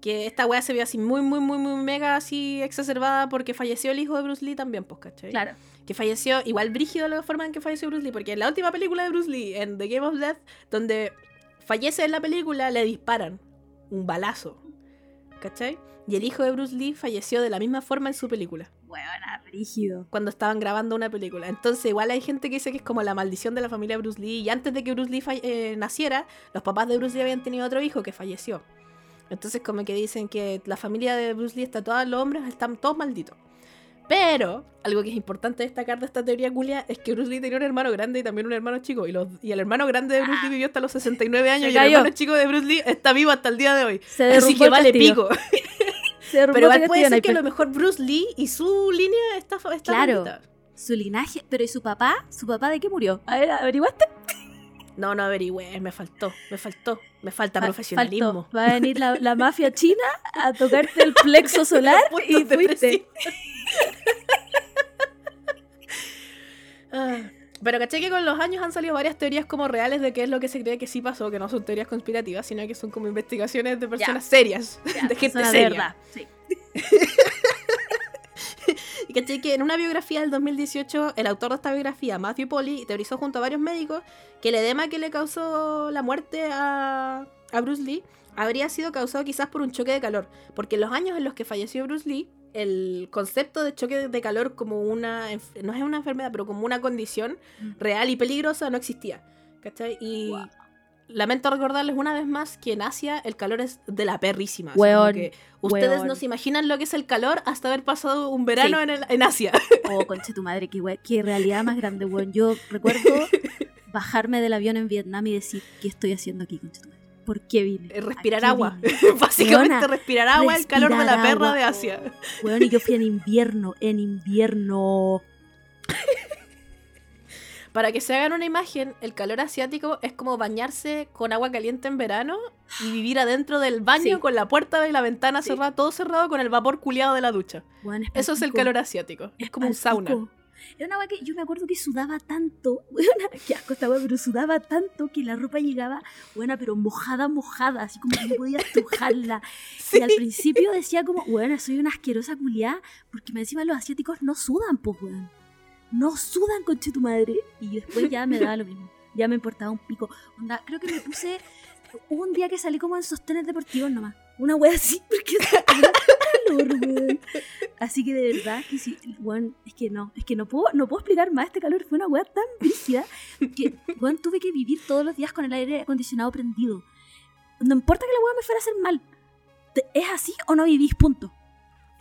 Que esta weá se vio así muy, muy, muy, muy mega así exacerbada porque falleció el hijo de Bruce Lee también, pues, ¿cachai? Claro. Que falleció igual brígido la forma en que falleció Bruce Lee, porque en la última película de Bruce Lee, en The Game of Death, donde fallece en la película, le disparan un balazo, ¿cachai? Y el hijo de Bruce Lee falleció de la misma forma en su película. Weona, rígido. cuando estaban grabando una película. Entonces, igual hay gente que dice que es como la maldición de la familia Bruce Lee. Y antes de que Bruce Lee eh, naciera, los papás de Bruce Lee habían tenido otro hijo que falleció. Entonces, como que dicen que la familia de Bruce Lee está todos los hombres, están todos malditos. Pero, algo que es importante destacar de esta teoría culia es que Bruce Lee tenía un hermano grande y también un hermano chico. Y, los, y el hermano grande de Bruce Lee vivió hasta los 69 años y el hermano chico de Bruce Lee está vivo hasta el día de hoy. Se Así que vale pico. [laughs] Se Pero igual puede ser que a lo mejor Bruce Lee y su línea está, está Claro. Su linaje, pero ¿y su papá? ¿Su papá de qué murió? A ver, ¿averiguaste? No, no averigüé, me faltó, me faltó, me falta Fa- profesionalismo. Va a venir la, la mafia china a tocarte el plexo [laughs] solar y de fuiste. [laughs] Ah, Pero caché que con los años han salido varias teorías como reales de qué es lo que se cree que sí pasó, que no son teorías conspirativas, sino que son como investigaciones de personas serias, [laughs] de gente seria. verdad. Sí. En una biografía del 2018, el autor de esta biografía, Matthew Polly, teorizó junto a varios médicos que el edema que le causó la muerte a, a Bruce Lee habría sido causado quizás por un choque de calor, porque en los años en los que falleció Bruce Lee, el concepto de choque de calor como una, no es una enfermedad, pero como una condición Mm. real y peligrosa no existía. ¿Cachai? Y Wow. Lamento recordarles una vez más que en Asia el calor es de la perrísima. Weón, que ustedes weón. no se imaginan lo que es el calor hasta haber pasado un verano Sí. en, el- en Asia. Oh, conche tu madre, qué, qué realidad más grande, weón. Yo recuerdo [laughs] bajarme del avión en Vietnam y decir, ¿qué estoy haciendo aquí, conche tu madre? ¿Por qué vine? Eh, ¿A respirar agua. vine? [laughs] Básicamente Weona, respirar agua, el calor de la perra agua. de Asia. Weón, y yo fui en invierno, en invierno. [laughs] Para que se hagan una imagen, el calor asiático es como bañarse con agua caliente en verano y vivir adentro del baño Sí. con la puerta y la ventana Sí. cerrada, todo cerrado con el vapor culiado de la ducha. Weón, Eso es el calor asiático. Es como un sauna. Era una weá que yo me acuerdo que sudaba tanto, [laughs] weona, qué asco esta pero sudaba tanto que la ropa llegaba, buena, pero mojada, mojada, así como que no podía [laughs] estrujarla. Sí. Y al principio decía como, weona, soy una asquerosa culiá, porque me encima los asiáticos no sudan, pues, weón. No sudan, conche tu madre. Y después ya me daba lo mismo. Ya me importaba un pico. Onda, creo que me puse. Un día que salí como en sostenes deportivos nomás. Una wea así, [laughs] calor, weón. Así que de verdad que sí, weón, es que no, es que no puedo, no puedo explicar más este calor. Fue una wea tan brígida que, weón, tuve que vivir todos los días con el aire acondicionado prendido. No importa que la wea me fuera a hacer mal. ¿Es así o no vivís? Punto.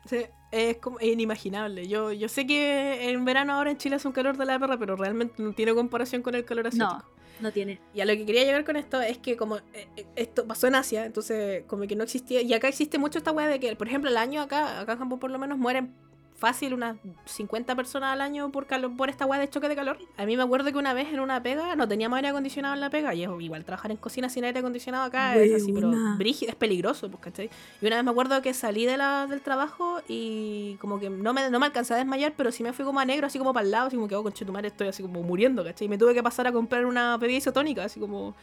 Sí, es como es inimaginable. Yo, yo sé que en verano ahora en Chile es un calor de la perra, pero realmente no tiene comparación con el calor asiático. No, no tiene. Y a lo que quería llegar con esto es que como eh, eh, esto pasó en Asia, entonces como que no existía, y acá existe mucho esta weá de que, por ejemplo, el año acá, acá en Japón por lo menos mueren fácil unas 50 personas al año por calor, por esta weá de choque de calor. A mí me acuerdo que una vez en una pega no teníamos aire acondicionado en la pega, y es igual trabajar en cocina sin aire acondicionado acá es así, pero brígido, es peligroso, pues, ¿cachai? Y una vez me acuerdo que salí de la, del trabajo y como que no me, no me alcancé a desmayar, pero sí me fui como a negro, así como para el lado, así como que, oh, conchetumare, estoy así como muriendo, ¿cachai? Y me tuve que pasar a comprar una bebida isotónica, así como...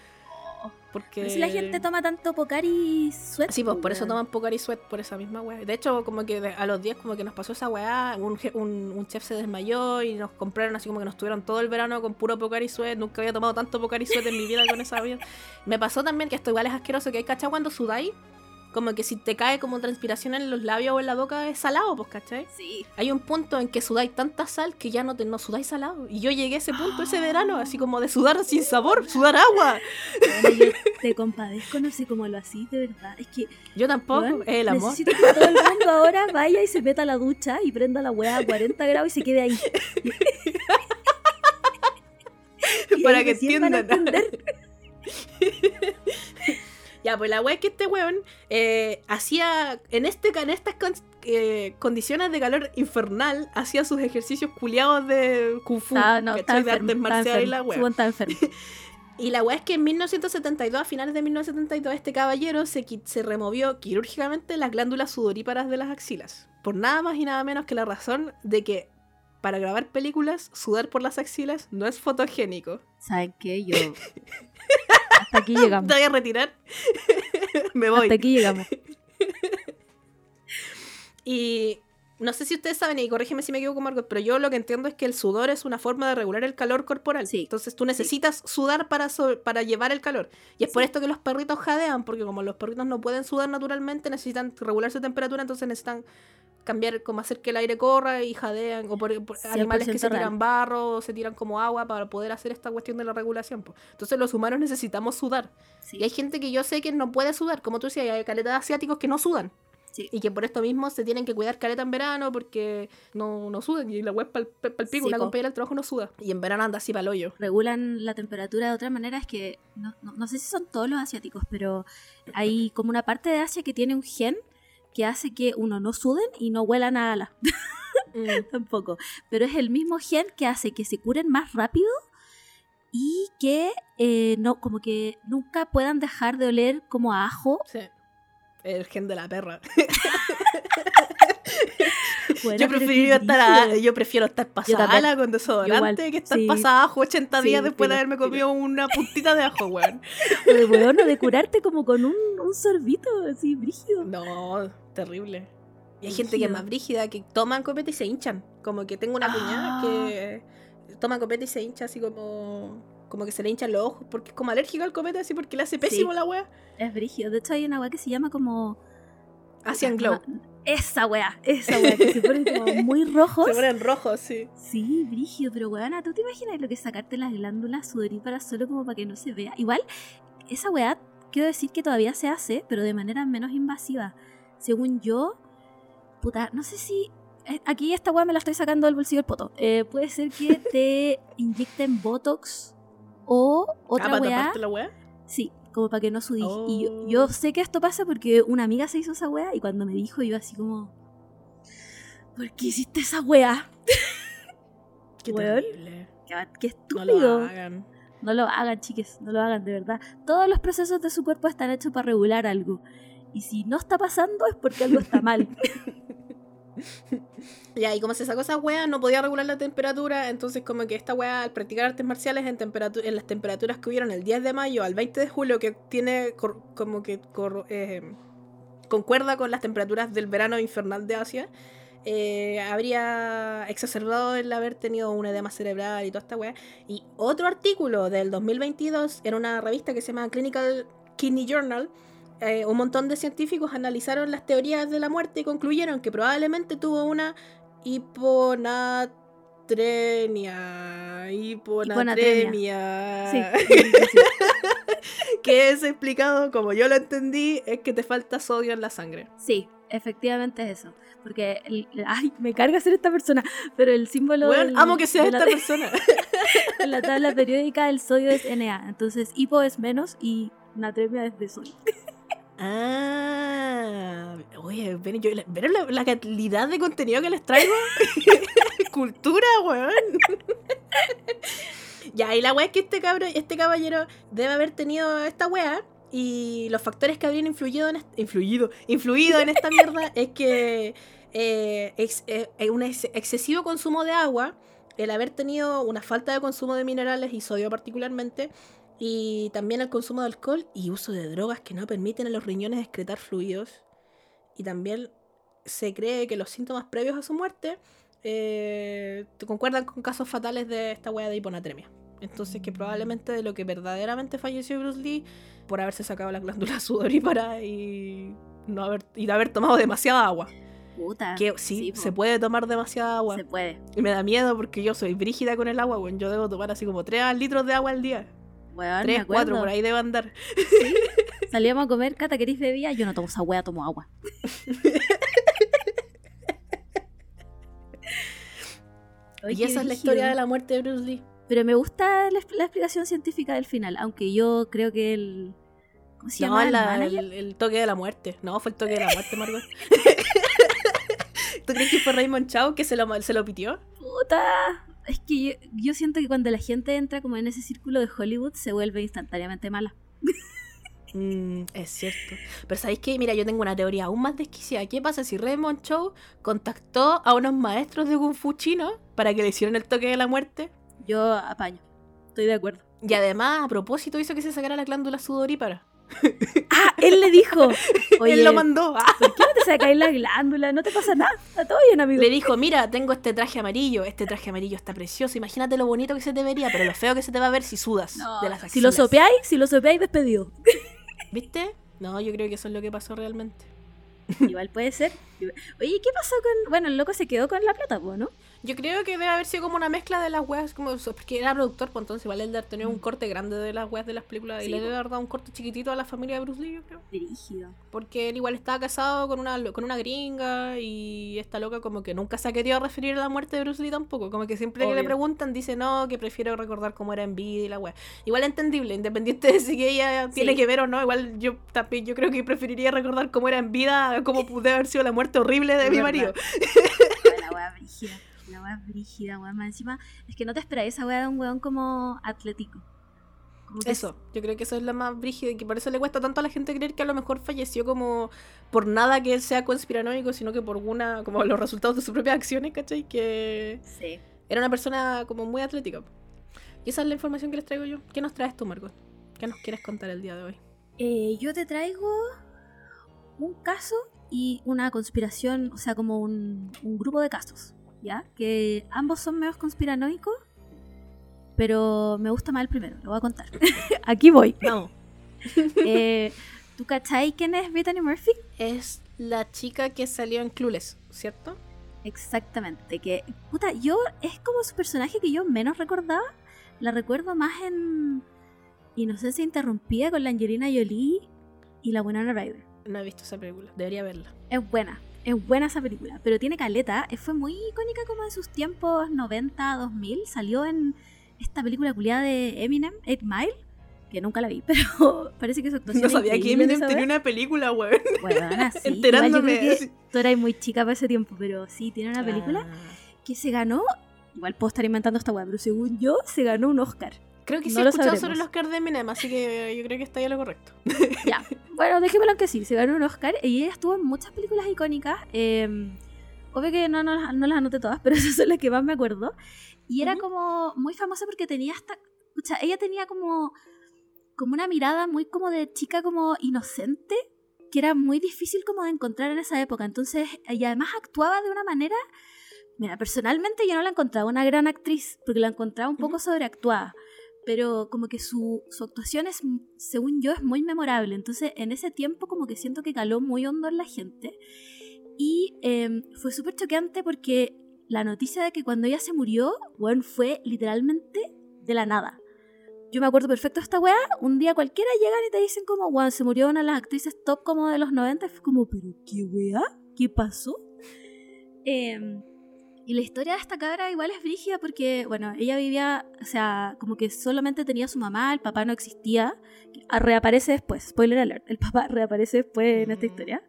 Porque... Si la gente toma tanto Pocari Sweat. Sí, pues por eso toman Pocari Sweat, por esa misma weá. De hecho, como que a los días como que nos pasó esa weá, un, un, un chef se desmayó y nos compraron así como que nos tuvieron todo el verano con puro Pocari Sweat. Nunca había tomado tanto Pocari Sweat en mi vida con esa vida. Me pasó también que esto igual es asqueroso, que hay cachai cuando sudáis, como que si te cae como transpiración en los labios o en la boca es salado, pues cachai. Sí. Hay un punto en que sudáis tanta sal que ya no te no sudáis salado. Y yo llegué a ese punto ese verano, así como de sudar sin sabor, sudar agua. Bueno, yo te compadezco, no sé cómo lo hacís, de verdad. Es que Yo tampoco, weón, es el amor. necesito que todo el mundo ahora vaya y se meta a la ducha y prenda la weá a 40 grados y se quede ahí. [laughs] Para que entiendan. [laughs] Ya, pues la wea es que este weón eh, hacía, en, este, en estas con- eh, condiciones de calor infernal, hacía sus ejercicios culiados de kung fu, no, está ¿cachai? de artes marciales y la enfermo. [laughs] Y la wea es que en 1972, a finales de 1972, este caballero se, se removió quirúrgicamente las glándulas sudoríparas de las axilas. Por nada más y nada menos que la razón de que para grabar películas, sudar por las axilas no es fotogénico. ¿Saben qué? Yo. [laughs] Hasta aquí llegamos. [laughs] ¿Te voy a retirar? [laughs] Me voy. Hasta aquí llegamos. [laughs] Y no sé si ustedes saben, y corrígeme si me equivoco, Margot, pero yo lo que entiendo es que el sudor es una forma de regular el calor corporal. Sí. Entonces tú necesitas sudar para, para llevar el calor. Y es por esto que los perritos jadean, porque como los perritos no pueden sudar naturalmente, necesitan regular su temperatura, entonces necesitan cambiar, como hacer que el aire corra y jadean, o por, por animales que se 100% real. tiran barro, o se tiran como agua para poder hacer esta cuestión de la regulación. po. Entonces los humanos necesitamos sudar. Sí. Y hay gente que yo sé que no puede sudar, como tú decías, hay caletas asiáticos que no sudan. Sí. Y que por esto mismo se tienen que cuidar caleta en verano porque no, no sudan. Y la web pal, pal pico, Sí, una compañera del trabajo no suda. Y en verano anda así para el hoyo. regulan la temperatura de otra manera es que no, no- no sé si son todos los asiáticos, pero hay como una parte de Asia que tiene un gen que hace que uno no suden y no huelan a ala [laughs] Mm, tampoco. Pero es el mismo gen que hace que se curen más rápido y que eh, no, como que nunca puedan dejar de oler como a ajo. sí. El gen de la perra. [laughs] Bueno, yo, pero qué estar a- yo prefiero estar pasada ala con desodorante que estar sí. pasada ajo 80 días Sí, después de haberme comido una puntita de ajo, weón. [laughs] O de weón, de curarte como con un, un sorbito así brígido. No, terrible. Y hay gente que es más brígida, que toman copete y se hinchan. Como que tengo una cuñada Ah. que toma copete y se hincha así como... Como que se le hinchan los ojos porque es como alérgico al copete, así porque le hace pésimo Sí. la wea. Es brígido. De hecho, hay una weá que se llama como Asian Glow. Esa weá, esa weá, que se ponen como [laughs] muy rojos. Se ponen rojos, sí. Sí, brígido, pero weona, ¿tú te imaginas lo que es sacarte las glándulas sudoríparas solo como para que no se vea? Igual, esa weá, quiero decir que todavía se hace, pero de manera menos invasiva. Según yo, puta, no sé si... eh, Aquí esta weá me la estoy sacando del bolsillo del poto. Eh, puede ser que [laughs] te inyecten Botox o ah, otra para weá. la weá. Sí, como para que no sudís. Y yo, Oh. yo sé que esto pasa porque una amiga se hizo esa wea y cuando me dijo yo así como... ¿Por qué hiciste esa wea? [laughs] Qué Weón. terrible. Qué, qué No estúpido. lo hagan. No lo hagan, chiques, no lo hagan de verdad. Todos los procesos de su cuerpo están hechos para regular algo. Y si no está pasando es porque algo está mal. [laughs] Ya, y como se sacó esa wea, no podía regular la temperatura, entonces como que esta wea, al practicar artes marciales en, en las temperaturas que hubieron el 10 de mayo al 20 de julio, que tiene como que eh, concuerda con las temperaturas del verano infernal de Asia, eh, habría exacerbado el haber tenido un edema cerebral y toda esta wea. Y otro artículo del 2022 en una revista que se llama Clinical Kidney Journal, eh, un montón de científicos analizaron las teorías de la muerte y concluyeron que probablemente tuvo una hiponatremia. Hiponatremia. [laughs] Sí, que es explicado, como yo lo entendí, es que te falta sodio en la sangre. Sí, efectivamente es eso. Porque, el- ay, me carga ser esta persona, pero el símbolo del- amo que sea de la- esta persona. en [laughs] la tabla periódica el sodio es Na. Entonces, hipo es menos y natremia es de sodio. Ah, oye, ven, yo, ¿ven la, la calidad de contenido que les traigo? [laughs] Cultura, weón. ya, y la weá es que este cabro, este caballero debe haber tenido esta weá. Y los factores que habrían influido en, influido, influido en esta mierda [laughs] es que eh, ex- eh, eh, un ex- excesivo consumo de agua, el haber tenido una falta de consumo de minerales y sodio particularmente, y también el consumo de alcohol y uso de drogas que no permiten a los riñones excretar fluidos. Y también se cree que los síntomas previos a su muerte eh, concuerdan con casos fatales de esta wea de hiponatremia. Entonces que probablemente de lo que verdaderamente falleció Bruce Lee por haberse sacado la glándula [laughs] sudorípara y no haber y de haber tomado demasiada agua. Puta. Que sí, se puede tomar demasiada agua. Se puede. Y me da miedo porque yo soy brígida con el agua, weón. Yo debo tomar así como 3 litros de agua al día. Weón, me 3, acuerdo. 4, por ahí debe andar. [laughs] Salíamos a comer, Cata, ¿queréis bebida? Yo no tomo esa wea, tomo agua. [laughs] y esa es la historia de la muerte de Bruce Lee. Pero me gusta la, la explicación científica del final, aunque yo creo que el... ¿Cómo se llama? ¿El la- manager? el, el toque de la muerte. No, fue el toque de la muerte, Margot. [laughs] ¿Tú crees que fue Raymond Chow que se lo, se lo pitió? Puta. Es que yo, yo siento que cuando la gente entra como en ese círculo de Hollywood se vuelve instantáneamente mala. Mm, es cierto. Pero ¿sabéis qué? Mira, yo tengo una teoría aún más desquiciada. ¿Qué pasa si Raymond Chow contactó a unos maestros de Kung Fu chino para que le hicieran el toque de la muerte? Yo apaño. Estoy de acuerdo. Y además, a propósito, hizo que se sacara la glándula sudorípara. ¡Ah! Él le dijo. Oye, [laughs] Él lo mandó. Ah. [laughs] ¿por qué no te sacáis la glándula? No te pasa nada. Está todo bien, amigo. Le dijo, mira, tengo este traje amarillo, este traje amarillo está precioso, imagínate lo bonito que se te vería, pero lo feo que se te va a ver si sudas No, de las si lo axilas". sopeáis, si lo sopeáis, despedido. [laughs] ¿Viste? No, yo creo que eso es lo que pasó realmente. Igual puede ser. Oye, ¿qué pasó con.? Bueno, el loco se quedó con la plata, ¿no? Yo creo que debe haber sido como una mezcla de las weas, como porque era productor, pues entonces igual él debe haber tenido un corte grande de las weas de las películas Sí, y le debe haber dado un corte chiquitito a la familia de Bruce Lee, yo creo. Dirigido. Porque él igual estaba casado con una, con una gringa y esta loca como que nunca se ha querido referir a la muerte de Bruce Lee tampoco. Como que siempre que le preguntan dice no, que prefiero recordar cómo era en vida y la wea. Igual entendible, independiente de si ella tiene que ver o no, igual yo también yo creo que preferiría recordar cómo era en vida, cómo [laughs] pude haber sido la muerte horrible de Es mi verdad. marido. la wea brígida. La brígida, weón. Más encima, es que no te esperáis esa wea de un weón como atlético. Como Eso, yo creo que eso es lo más brígido y que por eso le cuesta tanto a la gente creer que a lo mejor falleció como por nada que él sea conspiranoico, sino que por una, como los resultados de sus propias acciones, ¿cachai? Que Sí. era una persona como muy atlética. Y esa es la información que les traigo yo. ¿Qué nos traes tú, Margot? ¿Qué nos quieres contar el día de hoy? Eh, yo te traigo un caso y una conspiración, o sea, como un, un grupo de casos, ¿ya? Que ambos son medios conspiranoicos, pero me gusta más el primero, lo voy a contar. [laughs] Aquí voy. No. [laughs] Eh, ¿Tú cachai quién es Brittany Murphy? Es la chica que salió en Clueless, ¿cierto? Exactamente, que puta, yo es como su personaje que yo menos recordaba, la recuerdo más en Inocencia Interrumpida con la Angelina Jolie y la Winona Ryder. No he visto esa película, debería verla. Es buena, es buena esa película, pero tiene caleta, eh, fue muy icónica como en sus tiempos 90, 2000, salió en esta película culiada de Eminem, 8 Mile, que nunca la vi, [laughs] pero parece que su actuación No sabía que Eminem esa tenía una película, weón. Bueno, [laughs] sí, Enterándome. igual yo creo así. que tú eras muy chica para ese tiempo, pero sí, tiene una película Ah. que se ganó, igual puedo estar inventando esta weá, pero según yo, se ganó un Oscar. Creo que sí No he lo escuchado sabremos. sobre los Oscar de Eminem, así que yo creo que está ya lo correcto. [laughs] Ya, bueno, dejémoslo que sí, se ganó un Oscar y ella estuvo en muchas películas icónicas. eh, obvio que no, no, no las anoté todas, [laughs] pero esas son las que más me acuerdo. Y era Ujú. como muy famosa porque tenía hasta. Escucha, ella tenía como. como una mirada muy como de chica como inocente, que era muy difícil como de encontrar en esa época. Entonces, y además actuaba de una manera. Mira, personalmente yo no la encontraba una gran actriz, porque la encontraba un poco Ujú. sobreactuada pero como que su, su actuación es, según yo, es muy memorable. Entonces, en ese tiempo como que siento que caló muy hondo en la gente. Y eh, fue súper choqueante porque la noticia de que cuando ella se murió, bueno, fue literalmente de la nada. Yo me acuerdo perfecto de esta weá, un día cualquiera llegan y te dicen como, bueno, se murió una de las actrices top como de los 90, y fue como, pero ¿qué weá? ¿Qué pasó? Eh, y la historia de esta cabra igual es brígida porque, bueno, ella vivía, o sea, como que solamente tenía a su mamá, el papá no existía. Ah, Reaparece después, spoiler alert, el papá [laughs] reaparece después en esta historia.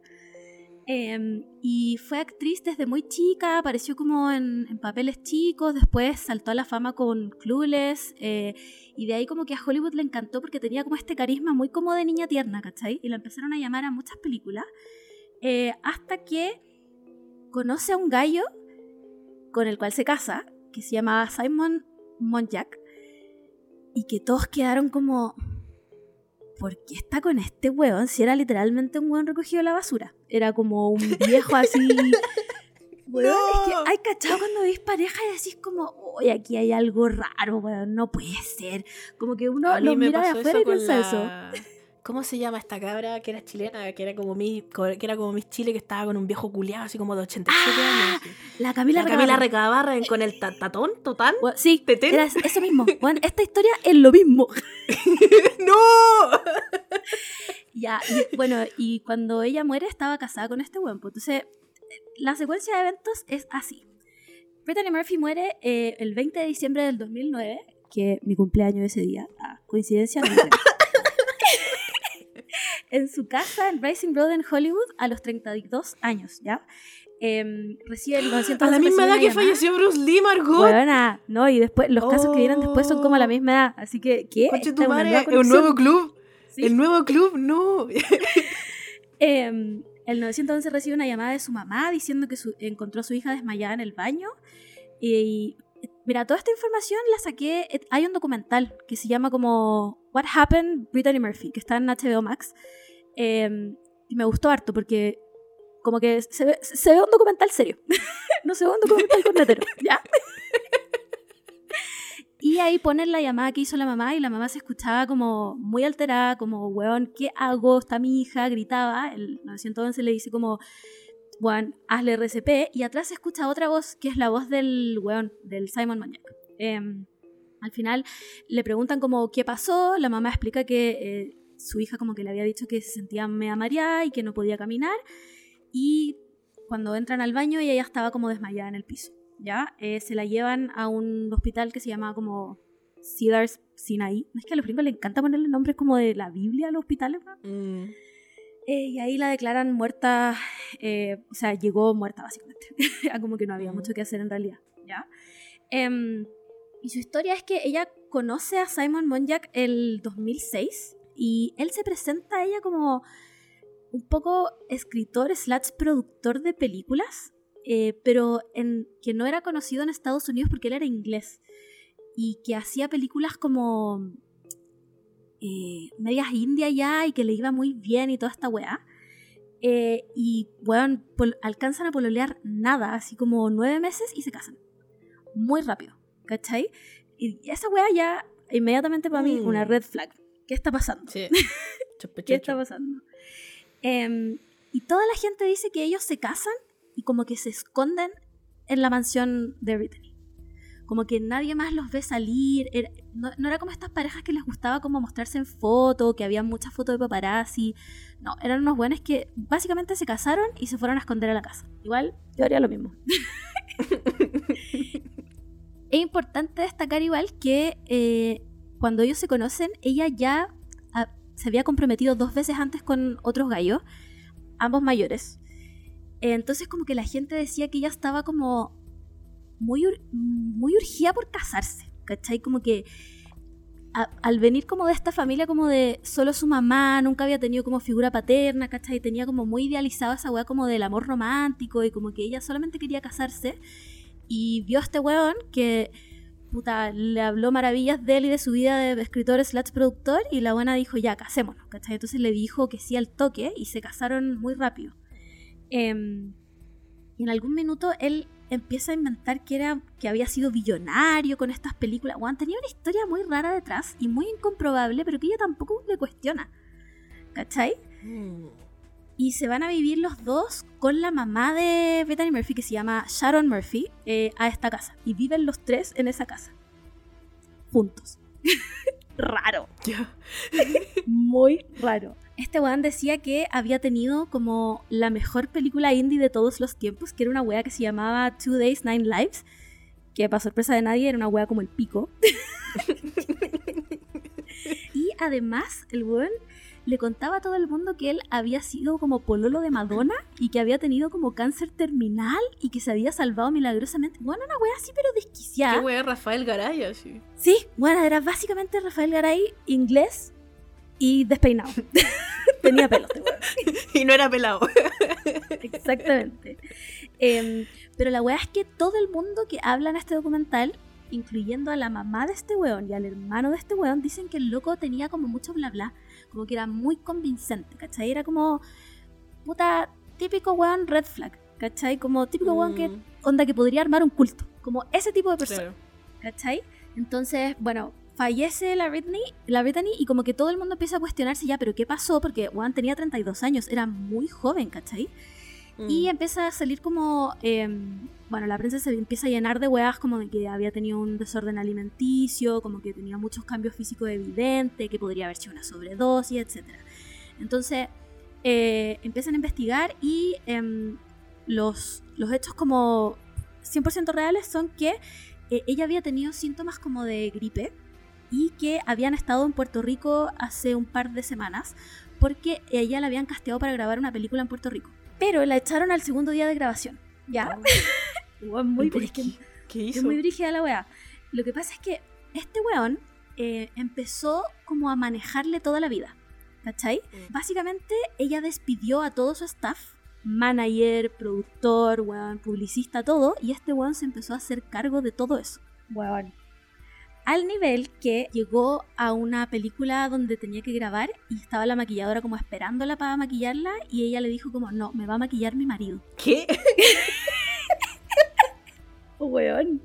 Em, y fue actriz desde muy chica, apareció como en, en papeles chicos, después saltó a la fama con Clueless, eh, y de ahí como que a Hollywood le encantó porque tenía como este carisma muy como de niña tierna, ¿cachai? Y la empezaron a llamar a muchas películas, eh, hasta que conoce a un gallo con el cual se casa, que se llamaba Simon Monjack, y que todos quedaron como, ¿por qué está con este weón? Si era literalmente un weón recogido de la basura. Era como un [laughs] viejo así. Weón, es que hay cachado cuando veis pareja y decís como, oye, aquí hay algo raro, weón, no puede ser. Como que uno lo mira de afuera y piensa eso. ¿Cómo se llama esta cabra que era chilena? Que era como mi, que era como Miss Chile, que estaba con un viejo culiado así como de 87 Ah, años. así. La Camila, La Camila. Recabarren con el ta- tatón, totán. Weón, Sí, ¿Tetén? era eso mismo. [laughs] Weón, esta historia es lo mismo. [laughs] ¡No! Ya, y, bueno, y cuando ella muere estaba casada con este buen. Entonces, la secuencia de eventos es así. Brittany Murphy muere eh, el 20 de diciembre del 2009, que mi cumpleaños ese día. Ah, coincidencia. No. [laughs] en su casa en Rising Road en Hollywood a los 32 años, ¿ya? Em, recibe el 911 A la misma edad que falleció Bruce Lee, Margot. Huevona, no, y después los casos que vienen después son como a la Oh. misma edad. Así que, ¿qué? Tu madre, un nuevo club. Sí. El nuevo club, no. [laughs] Eh, el 911 recibe una llamada de su mamá diciendo que su- encontró a su hija desmayada en el baño. Y, mira, toda esta información la saqué. eh, Hay un documental que se llama como What Happened Brittany Murphy, que está en HBO Max. Eh, y me gustó harto porque como que se ve, se ve un documental serio. [laughs] no se ve un documental cornetero, [laughs] ¿ya? Y ahí ponen la llamada que hizo la mamá y la mamá se escuchaba como muy alterada, como, weón, ¿qué hago? Está mi hija, gritaba. El 911 le dice como, weón, hazle RCP. Y atrás se escucha otra voz, que es la voz del weón, del Simon Maniac. Em, al final le preguntan como, ¿qué pasó? La mamá explica que eh, su hija como que le había dicho que se sentía media mareada y que no podía caminar. Y cuando entran al baño ella ya estaba como desmayada en el piso. ¿ya? Eh, se la llevan a un hospital que se llama como Cedars Sinai. Es que a los gringos les encanta ponerle nombres como de la Biblia a los hospitales. ¿no? Mm. Eh, y ahí la declaran muerta, eh, o sea, llegó muerta básicamente. [laughs] Como que no había mucho que hacer en realidad, ¿ya? Y su historia es que ella conoce a Simon Monjack el 2006 y él se presenta a ella como un poco escritor slash productor de películas, eh, pero en, que no era conocido en Estados Unidos porque él era inglés y que hacía películas como eh, medias india ya y que le iba muy bien y toda esta weá. Eh, y, weón, alcanzan a pololear nada, así como nueve meses y se casan. Muy rápido, ¿cachai? Y esa weá ya, inmediatamente para mí, Mm. una red flag. ¿Qué está pasando? Sí. [laughs] ¿Qué está pasando? Em, Y toda la gente dice que ellos se casan y como que se esconden en la mansión de Brittany. Como que nadie más los ve salir. no, era como estas parejas que les gustaba como mostrarse en foto, que había muchas fotos de paparazzi. No, eran unos buenos que básicamente se casaron y se fueron a esconder a la casa. Igual yo haría lo mismo. [laughs] es importante destacar igual que eh, cuando ellos se conocen, ella ya ah, se había comprometido dos veces antes con otros gallos, ambos mayores. Entonces como que la gente decía que ella estaba como muy, muy urgida por casarse, ¿cachai? Como que al venir como de esta familia como de solo su mamá, nunca había tenido como figura paterna, ¿cachai? Tenía como muy idealizada esa weá como del amor romántico y como que ella solamente quería casarse y vio a este weón que puta, le habló maravillas de él y de su vida de escritor slash productor y la buena dijo ya, casémonos, ¿cachai? Entonces le dijo que sí al toque y se casaron muy rápido. Em, y en algún minuto él empieza a inventar que, era, que había sido billonario con estas películas. Juan tenía una historia muy rara detrás y muy incomprobable, pero que ella tampoco le cuestiona. ¿Cachai? Mm. Y se van a vivir los dos con la mamá de Bethany Murphy, que se llama Sharon Murphy, eh, a esta casa. Y viven los tres en esa casa. Juntos. [laughs] raro. muy raro este weón decía que había tenido como la mejor película indie de todos los tiempos, que era una wea que se llamaba Two Days, Nine Lives, que para sorpresa de nadie era una wea como el pico. [laughs] y además, el weón le contaba a todo el mundo que él había sido como pololo de Madonna y que había tenido como cáncer terminal y que se había salvado milagrosamente. Bueno, una wea así, pero desquiciada. ¿Qué wea Rafael Garay así? Sí, bueno, era básicamente Rafael Garay inglés y despeinado. [laughs] Tenía pelo [laughs] y no era pelado. [laughs] Exactamente. Em, pero la weá es que todo el mundo que habla en este documental, incluyendo a la mamá de este weón y al hermano de este weón, dicen que el loco tenía como mucho bla bla, como que era muy convincente, ¿cachai? Era como, puta, típico weón red flag, ¿cachai? Como típico weón que, mm. onda que podría armar un culto, como ese tipo de persona, ¿cachai? Entonces, bueno, fallece la Britney, la Britney y como que todo el mundo empieza a cuestionarse ya, pero ¿qué pasó? Porque Juan tenía 32 años, era muy joven, ¿cachai? Y mm. empieza a salir como, em, bueno, la prensa se empieza a llenar de weas como de que había tenido un desorden alimenticio, como que tenía muchos cambios físicos evidentes, que podría haber sido una sobredosis, etc. Entonces, eh, empiezan a investigar y em, los, los hechos como 100% reales son que eh, ella había tenido síntomas como de gripe, y que habían estado en Puerto Rico hace un par de semanas porque ella la habían casteado para grabar una película en Puerto Rico. Pero la echaron al segundo día de grabación. ¿Ya? Oh. [laughs] muy ¿Qué, hizo? Es muy brígida la weá. Lo que pasa es que este weón eh, empezó como a manejarle toda la vida. ¿Cachai? Mm. Básicamente ella despidió a todo su staff, manager, productor, weón, publicista, todo, y este weón se empezó a hacer cargo de todo eso. Weón al nivel que llegó a una película donde tenía que grabar y estaba la maquilladora como esperándola para maquillarla y ella le dijo como, no, me va a maquillar mi marido. [laughs] ¿Qué? [laughs] oh, weón.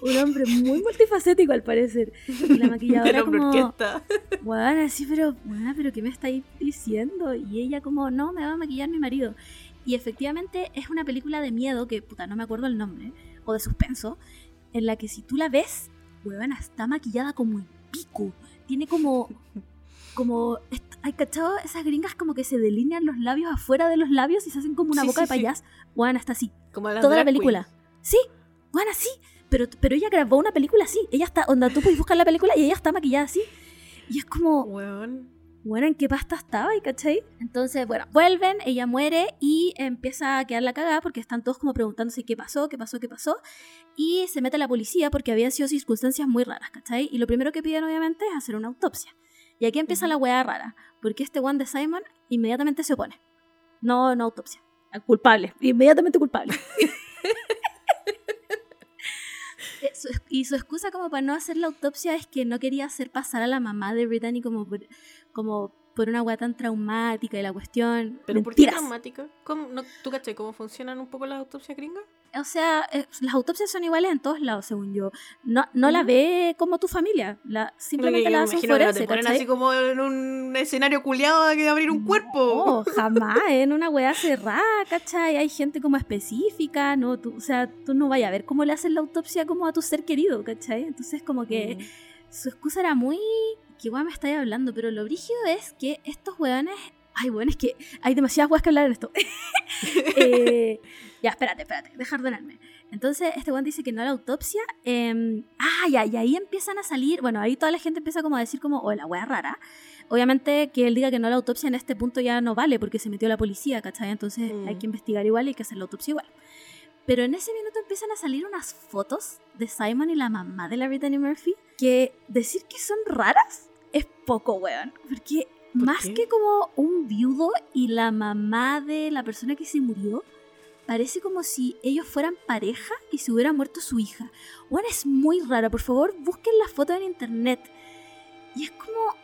Un hombre muy multifacético al parecer. Y la maquilladora como, weón, así, pero, weón, pero ¿qué me estáis diciendo? Y ella como, no, me va a maquillar mi marido. Y efectivamente es una película de miedo, que puta, no me acuerdo el nombre, o de suspenso, en la que si tú la ves, huevona, está maquillada como el pico. Tiene como. Como. ¿Hay cachado? Esas gringas como que se delinean los labios afuera de los labios y se hacen como una boca de payas. Sí. está así. Como Toda la película. Sí, bueno, sí. Pero, pero ella grabó una película así. Ella está. Onda, tú puedes buscar la película y ella está maquillada así. Y es como bueno, ¿en qué pasta estaba? ¿Cachai? Entonces, bueno, vuelven, ella muere y empieza a quedar la cagada porque están todos como preguntándose qué pasó, qué pasó, qué pasó. Y se mete la policía porque habían sido circunstancias muy raras, ¿cachai? Y lo primero que piden, obviamente, es hacer una autopsia. Y aquí empieza la weá rara, porque este one de Simon inmediatamente se opone. No, no autopsia. Culpable, inmediatamente culpable. [laughs] Y su excusa como para no hacer la autopsia es que no quería hacer pasar a la mamá de Brittany como como por una weá tan traumática y la cuestión. ¿Pero por qué traumática? ¿Cómo, no, ¿Tú cachai cómo funcionan un poco las autopsias gringas? O sea, eh, las autopsias son iguales en todos lados, según yo. No, no la ve como tu familia, la, simplemente la hace un forense, te ponen así como en un escenario culiado que abrir un cuerpo. No, [laughs] jamás, en una weá cerrada, ¿cachai? Hay gente como específica, ¿no? Tú, o sea, tú no vayas a ver cómo le hacen la autopsia como a tu ser querido, ¿cachai? Entonces como que su excusa era muy... ¿Qué weá me estáis hablando? Pero lo brígido es que estos weones Ay, bueno, es que hay demasiadas cosas que hablar en esto. [laughs] Eh, ya, espérate, espérate, deja ordenarme. Entonces, este weón dice que no a la autopsia. Eh, ah, ya, y ahí empiezan a salir. Bueno, ahí toda la gente empieza como a decir, como, oh, la wea rara. Obviamente que él diga que no a la autopsia en este punto ya no vale porque se metió la policía, ¿cachai? Entonces hay que mm. investigar igual y hay que hacer la autopsia igual. Pero en ese minuto empiezan a salir unas fotos de Simon y la mamá de la Brittany Murphy que decir que son raras es poco, weón. Porque más que como un viudo y la mamá de la persona que se murió, parece como si ellos fueran pareja y se hubiera muerto su hija. Bueno, es muy rara. Por favor, busquen la foto en internet. Y es como.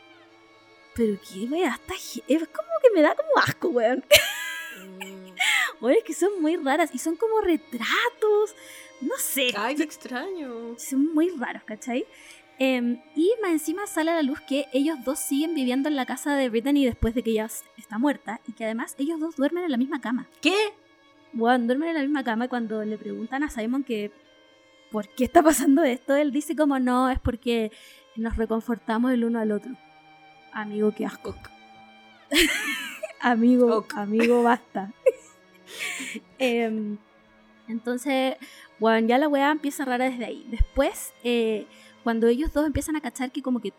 Pero qué wea, está. Es como que me da como asco, weón. [laughs] bueno, mm. es que son muy raras y son como retratos. No sé. Ay, qué extraño. Son muy raros, ¿cachai? Em, y más encima sale a la luz que ellos dos siguen viviendo en la casa de Brittany después de que ella está muerta y que además ellos dos duermen en la misma cama. ¿Qué? Bueno, duermen en la misma cama y cuando le preguntan a Simon que por qué está pasando esto, él dice como no, es porque nos reconfortamos el uno al otro. Amigo, qué asco. [laughs] amigo, amigo, basta. [laughs] Em, entonces, bueno, ya la weá empieza rara desde ahí. Después, eh, cuando ellos dos empiezan a cachar que como que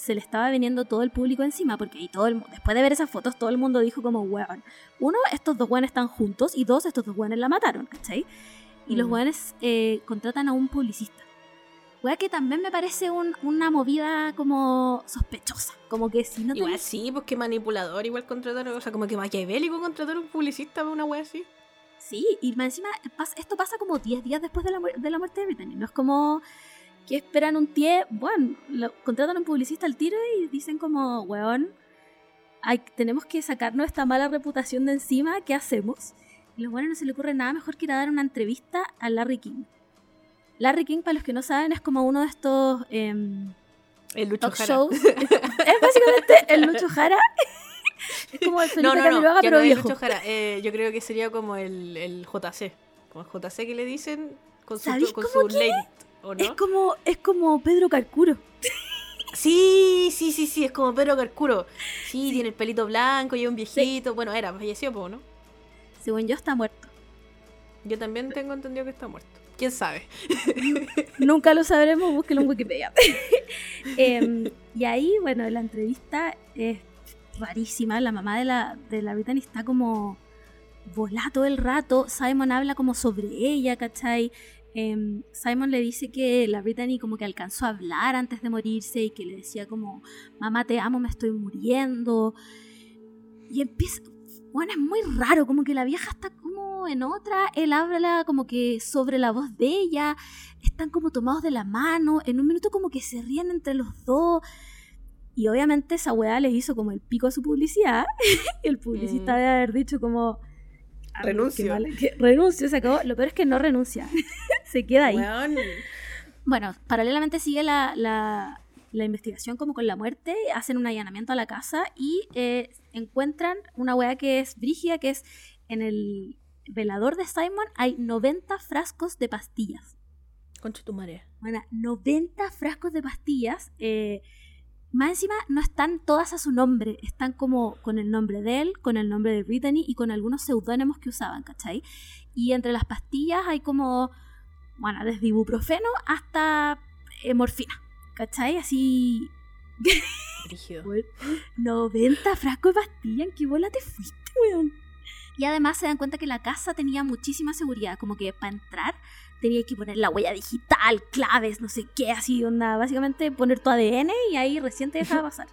se le estaba viniendo todo el público encima, porque ahí todo el después de ver esas fotos, todo el mundo dijo como, weón, uno, estos dos weones están juntos, y dos, estos dos weones la mataron, ¿cachai? Y los mm. weones eh, contratan a un publicista. Wea que también me parece una movida como sospechosa. Como que si no te. Igual sí, pues que manipulador, igual contratar, o sea, como que maquiavélico contratar a un publicista para una wea así. Sí, y encima esto pasa como 10 días después de la, de la muerte de Brittany. No es como que esperan un tie, bueno, contratan a un publicista al tiro y dicen como, weón, hay, tenemos que sacarnos esta mala reputación de encima, ¿qué hacemos? Y a los buenos no se le ocurre nada mejor que ir a dar una entrevista a Larry King. Larry King, para los que no saben, es como uno de estos em, el Lucho talk shows. [laughs] es, básicamente el Lucho Jara. [laughs] es como el Felipe no, no, no, pero viejo. Lucho Jara. Eh, yo creo que sería como el, el JC. Como el JC que le dicen con su, con su lady. Es como, es como Pedro Carcuro. [laughs] Sí, sí, sí, sí, es como Pedro Carcuro. Sí, tiene el pelito blanco y es un viejito. Bueno, era, falleció, ¿no? Según yo está muerto. Yo también tengo entendido que está muerto. ¿Quién sabe? [laughs] Nunca lo sabremos, búsquelo en Wikipedia. [laughs] Em, y ahí, bueno, la entrevista es rarísima. La mamá de la, de la Brittany está como volá todo el rato. Simon habla como sobre ella, ¿cachai? Em, Simon le dice que la Brittany como que alcanzó a hablar antes de morirse y que le decía como, mamá te amo, me estoy muriendo. Y empieza, bueno, es muy raro, como que la vieja está como en otra, él habla como que sobre la voz de ella, están como tomados de la mano, en un minuto como que se ríen entre los dos. Y obviamente esa weá les hizo como el pico a su publicidad. y [laughs] el publicista mm. debe haber dicho como, renuncio. [laughs] renuncio, se acabó. Lo peor es que no renuncia. [laughs] se queda ahí. Bueno, paralelamente sigue la, la, investigación como con la muerte. Hacen un allanamiento a la casa y eh, encuentran una weá que es brígida, que es en el velador de Simon hay 90 frascos de pastillas. Concha tu marea. Bueno, 90 frascos de pastillas. Eh, más encima no están todas a su nombre, están como con el nombre de él, con el nombre de Brittany y con algunos seudónimos que usaban, ¿cachai? Y entre las pastillas hay como, bueno, desde ibuprofeno hasta eh, morfina, ¿cachai? Así... 90 [laughs] frascos de pastillas, ¿en qué bola te fuiste, weón? Y además se dan cuenta que la casa tenía muchísima seguridad, como que para entrar tenía que poner la huella digital, claves, no sé qué, así, onda, básicamente poner tu ADN y ahí recién te dejaba pasar.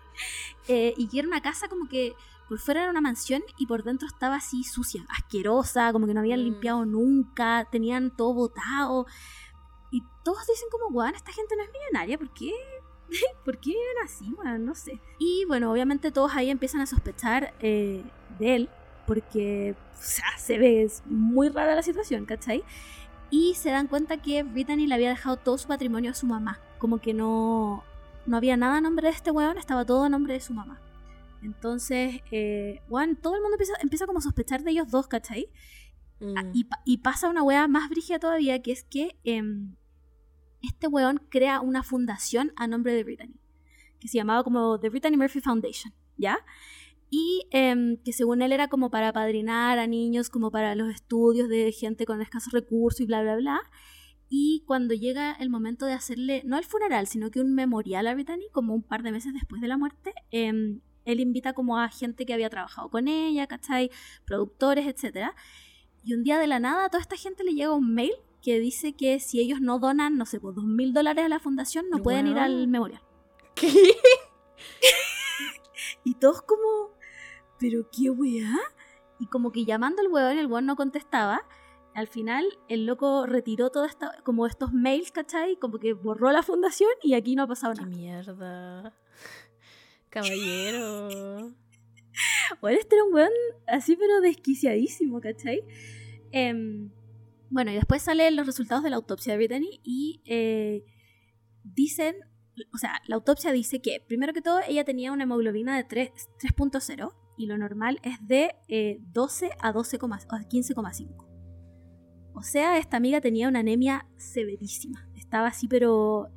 [laughs] eh, y que era una casa como que por fuera era una mansión y por dentro estaba así sucia, asquerosa, como que no habían mm. limpiado nunca, tenían todo botado. Y todos dicen como, guau, esta gente no es millonaria, ¿por qué? [laughs] ¿Por qué viven así? Bueno, no sé. Y bueno, obviamente todos ahí empiezan a sospechar eh, de él porque o sea, se ve muy rara la situación, ¿cachai? Y se dan cuenta que Brittany le había dejado todo su patrimonio a su mamá. Como que no, no había nada a nombre de este weón, estaba todo a nombre de su mamá. Entonces, eh, todo el mundo empieza, empieza como a sospechar de ellos dos, ¿cachai? Ah, mm. y, pasa una weá más brígida todavía, que es que em, este weón crea una fundación a nombre de Brittany, que se llamaba como The Brittany Murphy Foundation, ¿ya? Y em, que según él era como para padrinar a niños, como para los estudios de gente con escasos recursos y bla, bla, bla. Y cuando llega el momento de hacerle, no el funeral, sino que un memorial a Brittany, como un par de meses después de la muerte, em, él invita como a gente que había trabajado con ella, ¿cachai? Productores, etc. Y un día de la nada a toda esta gente le llega un mail que dice que si ellos no donan, no sé, pues dos mil dólares a la fundación, no pueden ir al memorial. ¿Qué? [laughs] y todos como, ¿pero qué weá? Y como que llamando al weón, el weón no contestaba. Al final, el loco retiró todo esto, como estos mails, ¿cachai? Como que borró la fundación y aquí no ha pasado nada. ¡Qué mierda! Caballero. [laughs] bueno, este era un weón así, pero desquiciadísimo, ¿cachai? Em, bueno, y después salen los resultados de la autopsia de Brittany y eh, dicen, o sea, la autopsia dice que, primero que todo, ella tenía una hemoglobina de 3.0 y lo normal es de 12 eh, a 15,5. O sea, esta amiga tenía una anemia severísima. Estaba así, pero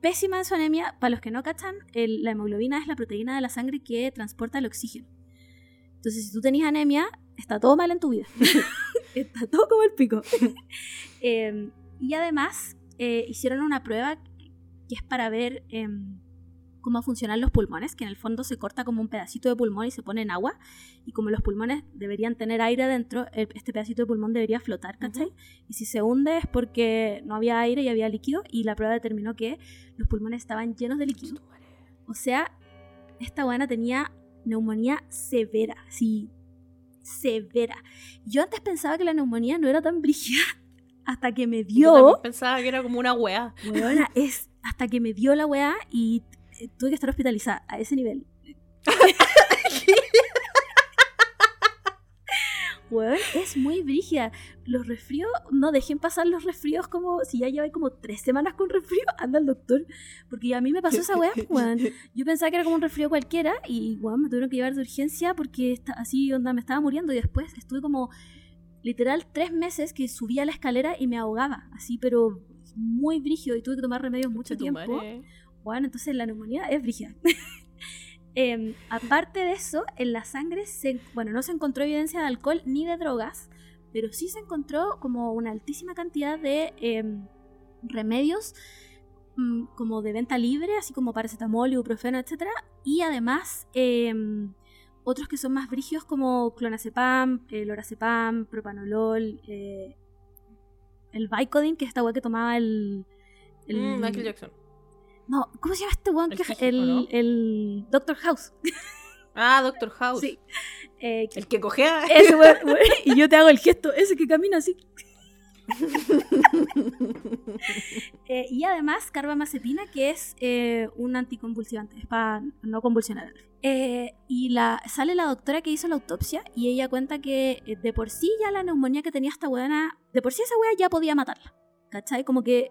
pésima en su anemia. Para los que no cachan, la hemoglobina es la proteína de la sangre que transporta el oxígeno. Entonces, si tú tenías anemia, está todo mal en tu vida. [laughs] está todo como el pico. [laughs] Em, y además, eh, hicieron una prueba que es para ver em, cómo funcionan los pulmones, que en el fondo se corta como un pedacito de pulmón y se pone en agua, y como los pulmones deberían tener aire adentro, este pedacito de pulmón debería flotar, ¿cachai? Y si se hunde es porque no había aire y había líquido, y la prueba determinó que los pulmones estaban llenos de líquido. O sea, esta buena tenía neumonía severa, sí, severa. Yo antes pensaba que la neumonía no era tan brígida, [laughs] hasta que me dio... Yo pensaba que era como una weá. es hasta que me dio la weá y tuve que estar hospitalizada a ese nivel. [laughs] Es muy brígida. Los resfríos, no dejen pasar los resfríos como si ya lleváis como tres semanas con resfrío, [laughs] anda al doctor. Porque a mí me pasó esa weá, weón. [laughs] Yo pensaba que era como un resfrío cualquiera y weón, me tuvieron que llevar de urgencia porque está, así onda me estaba muriendo y después estuve como literal tres meses que subía la escalera y me ahogaba, así, pero muy brígido y tuve que tomar remedios mucho tiempo. Bueno, entonces la neumonía es brígida. [laughs] Em, aparte de eso, en la sangre, se, bueno, no se encontró evidencia de alcohol ni de drogas, pero sí se encontró como una altísima cantidad de em, remedios mm, como de venta libre, así como paracetamol, ibuprofeno, etc. Y además em, otros que son más brígidos como clonazepam, eh, lorazepam, propanolol, eh, el Vicodin, que es esta weá que tomaba el... Mm, Michael Jackson. No, ¿cómo se llama este weón? El, el, Doctor House. Ah, Doctor House. Sí. Eh, el que cogea. Ese [laughs] weón, y yo te hago el gesto, ese que camina así. [laughs] Eh, y además carbamazepina, que es eh, un anticonvulsivante, es para no convulsionar. y la, sale la doctora que hizo la autopsia y ella cuenta que de por sí ya la neumonía que tenía esta weona, de por sí esa wea ya podía matarla. ¿Cachai? Como que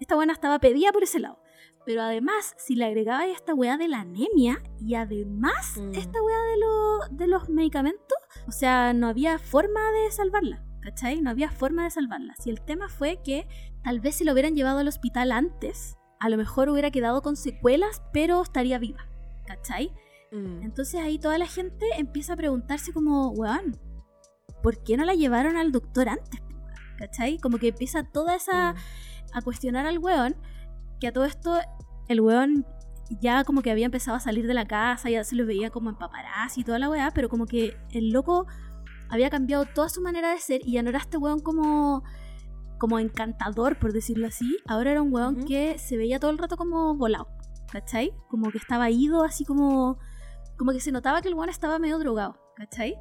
esta buena estaba pedida por ese lado. Pero además, si le agregaba esta weá de la anemia y además mm. esta weá de, de los medicamentos, o sea, no había forma de salvarla. ¿Cachai? No había forma de salvarla. Si el tema fue que tal vez si lo hubieran llevado al hospital antes, a lo mejor hubiera quedado con secuelas, pero estaría viva. ¿Cachai? Mm. Entonces ahí toda la gente empieza a preguntarse como, weón, ¿por qué no la llevaron al doctor antes? ¿Cachai? Como que empieza toda esa... Mm. a cuestionar al weón que a todo esto el weón ya como que había empezado a salir de la casa, ya se lo veía como en paparazzi y toda la weá, pero como que el loco había cambiado toda su manera de ser y ya no era este weón como como encantador, por decirlo así. Ahora era un weón que se veía todo el rato como volado, ¿cachai? Como que estaba ido, así como como que se notaba que el weón estaba medio drogado, ¿cachai?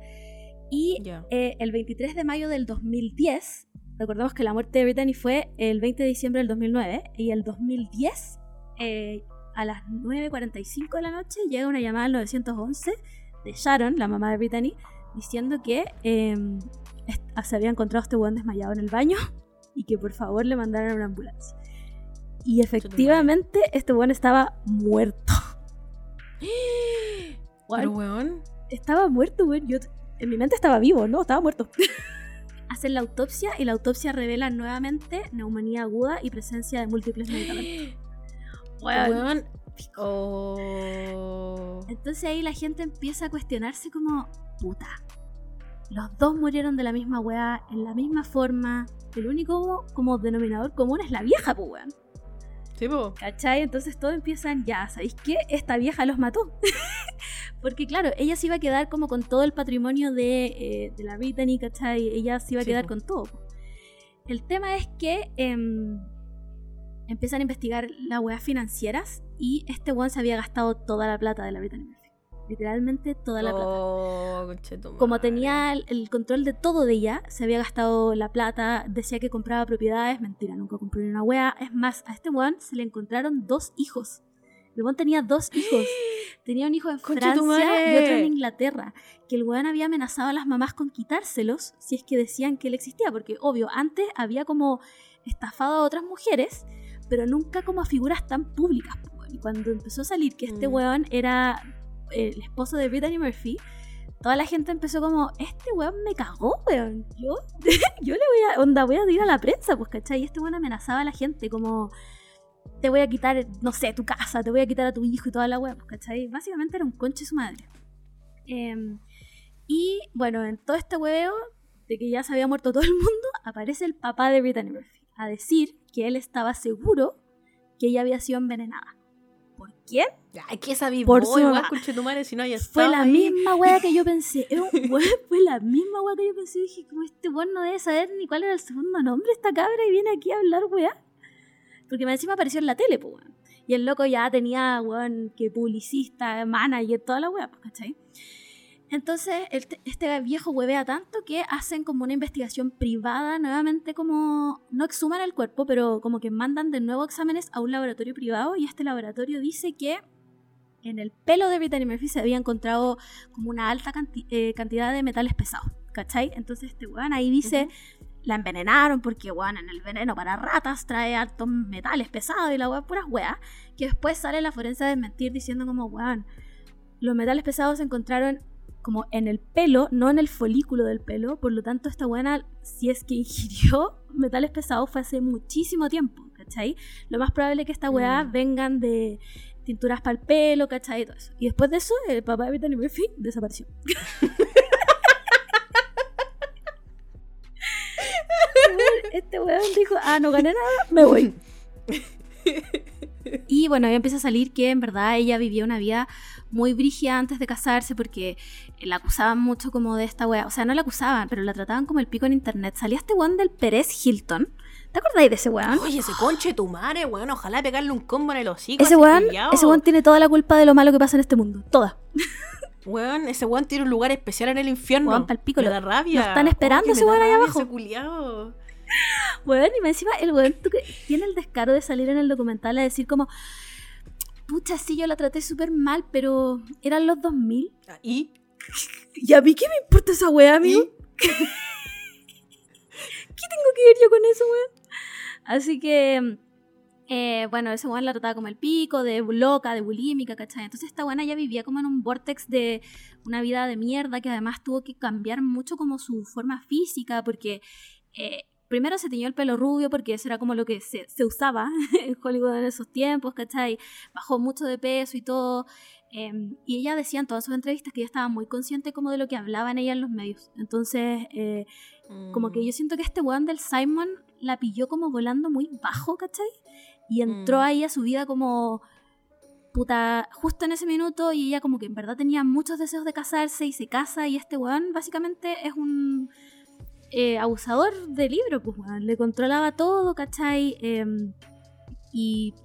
Y eh, el 23 de mayo del 2010 Recordemos que la muerte de Brittany fue el 20 de diciembre del 2009 y el 2010, eh, a las 9.45 de la noche, llega una llamada al 911 de Sharon, la mamá de Brittany, diciendo que est- se había encontrado este weón desmayado en el baño [laughs] y que por favor le mandaran una ambulancia. Y efectivamente este weón estaba muerto. [gasps] Pero weón. estaba muerto, weón. Yo en mi mente estaba vivo, no, estaba muerto. [laughs] Hacen la autopsia y la autopsia revela nuevamente neumonía aguda y presencia de múltiples medicamentos. Weón. Oh. Entonces ahí la gente empieza a cuestionarse como, puta, los dos murieron de la misma weá, en la misma forma, el único como denominador común es la vieja, pues weón. Sí, po. ¿Cachai? Entonces todos empiezan, ya, ¿sabéis qué? Esta vieja los mató. [laughs] Porque claro, ella se iba a quedar como con todo el patrimonio de, eh, de la Brittany, ¿cachai? Ella se iba a Sí, quedar po. con todo. El tema es que em, empiezan a investigar las weas financieras y este weón se había gastado toda la plata de la Brittany. Literalmente toda la plata. Oh, conchetumare. Como tenía el, control de todo de ella, se había gastado la plata, decía que compraba propiedades, mentira, nunca compró ni una wea. Es más, a este weón se le encontraron dos hijos. El weón tenía dos hijos. [gasps] Tenía un hijo en Francia y otro en Inglaterra. Que el weón había amenazado a las mamás con quitárselos si es que decían que él existía. Porque, obvio, antes había como estafado a otras mujeres, pero nunca como a figuras tan públicas. weón. Y cuando empezó a salir que este Mm. weón era el esposo de Brittany Murphy, toda la gente empezó como, este weón me cagó, weón. Yo, [laughs] yo le voy a, onda, voy a ir a la prensa, pues, ¿cachai? Y este weón amenazaba a la gente como, te voy a quitar, no sé, tu casa, te voy a quitar a tu hijo y toda la weá, pues, ¿cachai? Básicamente era un conche su madre. Em, y bueno, en todo este hueveo de que ya se había muerto todo el mundo, aparece el papá de Brittany Murphy a decir que él estaba seguro que ella había sido envenenada. ¿Por quién? Ay, que esa vivo Por su mamá. conchetumare, si no haya Fue la ahí. misma weá que yo [laughs] pensé. Era un weá- fue la misma weá que yo pensé. Dije, como este weón no debe saber ni cuál era el segundo nombre de esta cabra y viene aquí a hablar weá. Porque encima apareció en la tele, pues weón. Y el loco ya tenía, weón, que publicista, manager, toda la weá, pues, ¿cachai? Entonces, el este viejo huevea tanto que hacen como una investigación privada, nuevamente como, no exhuman el cuerpo, pero como que mandan de nuevo exámenes a un laboratorio privado y este laboratorio dice que en el pelo de Brittany Murphy se había encontrado como una alta canti- eh, cantidad de metales pesados, ¿cachai? Entonces este weón ahí dice, la envenenaron porque, weón, en el veneno para ratas trae altos metales pesados y la weón puras weas, que después sale la forense a desmentir diciendo como, weón, los metales pesados se encontraron como en el pelo, no en el folículo del pelo, por lo tanto esta buena, si es que [laughs] ingirió metales pesados fue hace muchísimo tiempo, ¿cachai? Lo más probable es que esta weá Mm. vengan de tinturas para el pelo, ¿cachai? Y todo eso. Y después de eso, el papá de Brittany Murphy desapareció. [laughs] este weón dijo, ah, no gané nada, me voy. [laughs] [laughs] Y bueno, ahí empieza a salir que en verdad ella vivía una vida muy brígida antes de casarse porque la acusaban mucho como de esta wea. O sea, no la acusaban, pero la trataban como el pico en internet. Salía este weón del Pérez Hilton. ¿Te acordáis de ese weón? Oye, ese conche tu madre, weón. Ojalá pegarle un combo en el hocico. Ese weón, ese weón tiene toda la culpa de lo malo que pasa en este mundo. Toda. Weón, ese weón tiene un lugar especial en el infierno. Weón, pal pico, Me lo- da rabia. lo están esperando Oh, que ese weón ahí abajo. Ese culiao. Weón, y más encima el weón tiene el descaro de salir en el documental a decir como, pucha, sí, yo la traté súper mal, pero eran los 2000. Ah, ¿Y? ¿Y a mí qué me importa esa weá, amigo? [laughs] ¿Qué tengo que ver yo con eso, weón? Así que, eh, bueno, ese weón la trataba como el pico, de loca, de bulímica, ¿cachai? Entonces esta buena ya vivía como en un vortex de una vida de mierda que además tuvo que cambiar mucho como su forma física porque... eh, Primero se teñió el pelo rubio porque eso era como lo que se, se usaba [laughs] en Hollywood en esos tiempos, ¿cachai? Bajó mucho de peso y todo. Eh, y ella decía en todas sus entrevistas que ella estaba muy consciente como de lo que hablaban ella en los medios. Entonces, eh, como que yo siento que este weón del Simon la pilló como volando muy bajo, ¿cachai? Y entró Mm. ahí a su vida como puta justo en ese minuto y ella como que en verdad tenía muchos deseos de casarse y se casa y este weón básicamente es un eh, abusador de libro, pues weón, le controlaba todo, ¿cachai? Em, y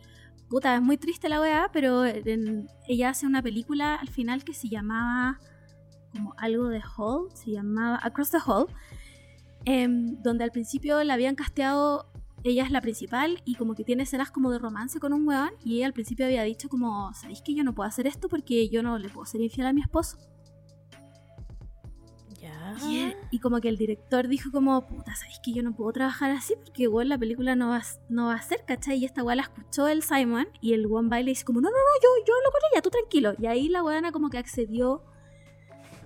puta, es muy triste la weá, pero ella hace una película al final que se llamaba como algo de Hall, se llamaba Across the Hall, em, donde al principio la habían casteado, ella es la principal y como que tiene escenas como de romance con un weón y ella al principio había dicho como, ¿sabéis que yo no puedo hacer esto porque yo no le puedo ser infiel a mi esposo? Ya. Y, él- y como que el director dijo como, puta, ¿sabes que yo no puedo trabajar así? Porque igual la película no va, a- no va a ser, ¿cachai? Y esta weá la escuchó el Simon y el one baile dice como, no, no, no, yo, yo hablo con ella, tú tranquilo. Y ahí la weana como que accedió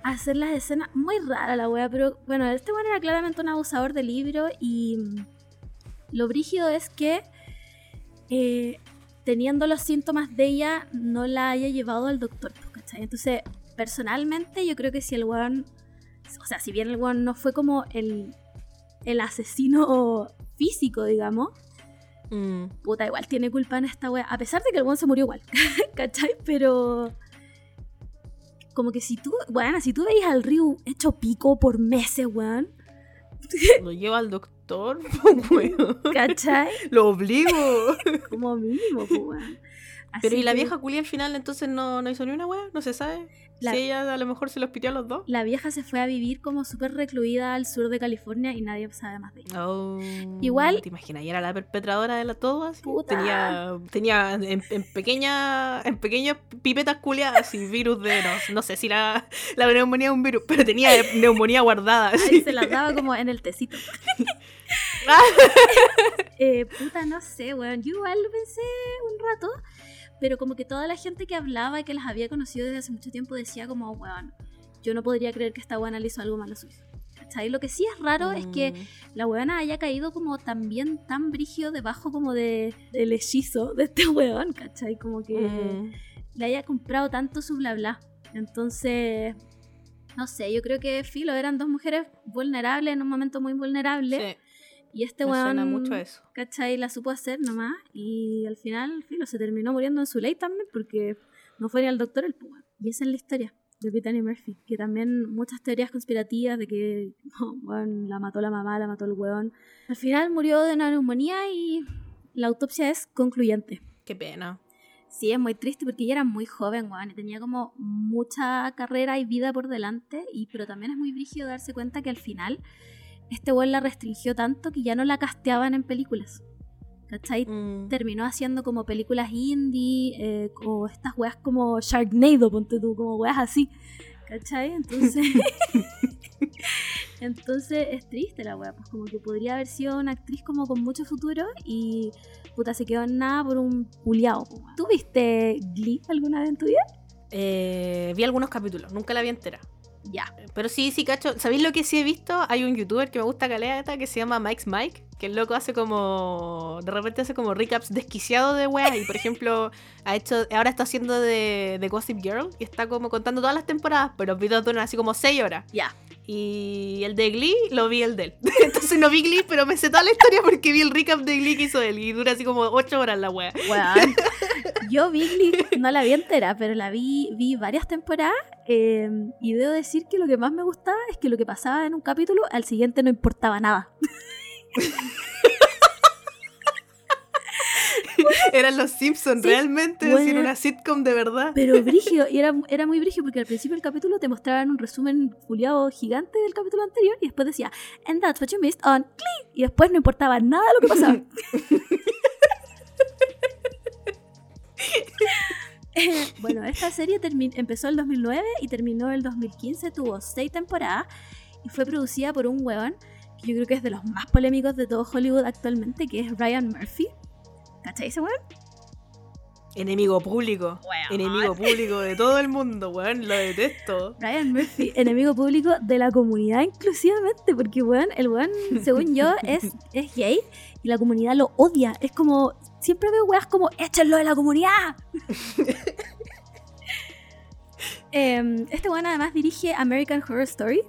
a hacer las escenas, muy rara la weá, pero bueno, este weón era claramente un abusador del libro y mm, lo brígido es que eh, teniendo los síntomas de ella no la haya llevado al doctor, pues, ¿cachai? Entonces, personalmente yo creo que si el weón o sea, si bien el weón no fue como el, el asesino físico, digamos, Mm. puta, igual tiene culpa en esta wea. A pesar de que el weón se murió igual, [laughs] ¿cachai? Pero. Como que si tú, weón, si tú veis al Ryu hecho pico por meses, weón, Lo lleva al doctor, [laughs] weón. ¿cachai? Lo obligo. Como mínimo, pues, Pero ¿y la que vieja culia al final entonces no, no hizo ni una wea? ¿No se sabe? La- Si ella a lo mejor se los pitió a los dos. La vieja se fue a vivir como súper recluida al sur de California y nadie sabe más de ella. Oh, Igual- ¿Te imaginas? Y era la perpetradora de la todo así. Puta. Tenía, tenía en, en pequeña, en pequeñas pipetas culiadas y virus de. No, no sé si la, la neumonía es un virus, pero tenía neumonía guardada. Así. se las daba como en el tecito. [laughs] Eh, puta, no sé, weón. Yo igual lo pensé un rato, pero como que toda la gente que hablaba y que las había conocido desde hace mucho tiempo decía como, weón, yo no podría creer que esta weona le hizo algo malo a su hija. ¿Cachai? Lo que sí es raro es que Mm. la weona haya caído como también tan brígido debajo como de, del hechizo de este [laughs] weón, ¿cachai? Como que Mm. le haya comprado tanto su bla bla. Entonces, no sé, yo creo que Filo eran dos mujeres vulnerables en un momento muy vulnerable. Sí, Y este me weón, mucho eso. ¿cachai? La supo hacer nomás. Y al final, filo, se terminó muriendo en su ley también porque no fue ni al doctor el puma. Y esa es la historia de Brittany Murphy. Que también muchas teorías conspirativas de que no, [laughs] weón, la mató la mamá, la mató el weón. Al final murió de una neumonía y la autopsia es concluyente. Qué pena. Sí, es muy triste porque ella era muy joven, weón, y tenía como mucha carrera y vida por delante, y, pero también es muy brígido darse cuenta que al final este weón la restringió tanto que ya no la casteaban en películas. ¿Cachai? Mm. Terminó haciendo como películas indie, eh, o estas weas como Sharknado, ponte tú, como weas así. ¿Cachai? Entonces. [laughs] Entonces es triste la wea, pues como que podría haber sido una actriz como con mucho futuro y puta se quedó en nada por un puliao. ¿Tú viste Glee alguna vez en tu vida? Eh, vi algunos capítulos, nunca la vi entera. Ya. Pero sí, sí, cacho. ¿Sabéis lo que sí he visto? Hay un youtuber que me gusta caleta que se llama Mike's Mike, que el loco hace como. De repente hace como recaps desquiciados de weas. Y por ejemplo, [laughs] ha hecho. Ahora está haciendo de, de Gossip Girl y está como contando todas las temporadas, pero los videos duran así como 6 horas. Ya. Y el de Glee lo vi el de él. [laughs] Entonces no vi Glee, pero me sé toda la historia porque vi el recap de Glee que hizo él. Y dura así como 8 horas la wea. Weón. [laughs] Yo vi Glee, no la vi entera, pero la vi, vi varias temporadas eh, y debo decir que lo que más me gustaba es que lo que pasaba en un capítulo al siguiente no importaba nada. [laughs] [laughs] Eran los Simpsons, Sí, realmente. bueno. Decir una sitcom de verdad. Pero [laughs] brígido, y era, era muy brígido porque al principio del capítulo te mostraban un resumen fuliado gigante del capítulo anterior y después decía, and that's what you missed on Glee. Y después no importaba nada lo que pasaba. Eh, [laughs] bueno, esta serie empezó el 2009 y terminó el 2015, tuvo seis temporadas y fue producida por un weón que yo creo que es de los más polémicos de todo Hollywood actualmente, que es Ryan Murphy. ¿Cachai ese weón? Enemigo público. Enemigo público de todo el mundo, weón. Lo detesto. Ryan Murphy, [laughs] enemigo público de la comunidad inclusivamente, porque weón, el weón, según yo, es, [laughs] es gay y la comunidad lo odia. Es como, siempre veo weas como, échenlo de la comunidad. [laughs] Em, este weón además dirige American Horror Story,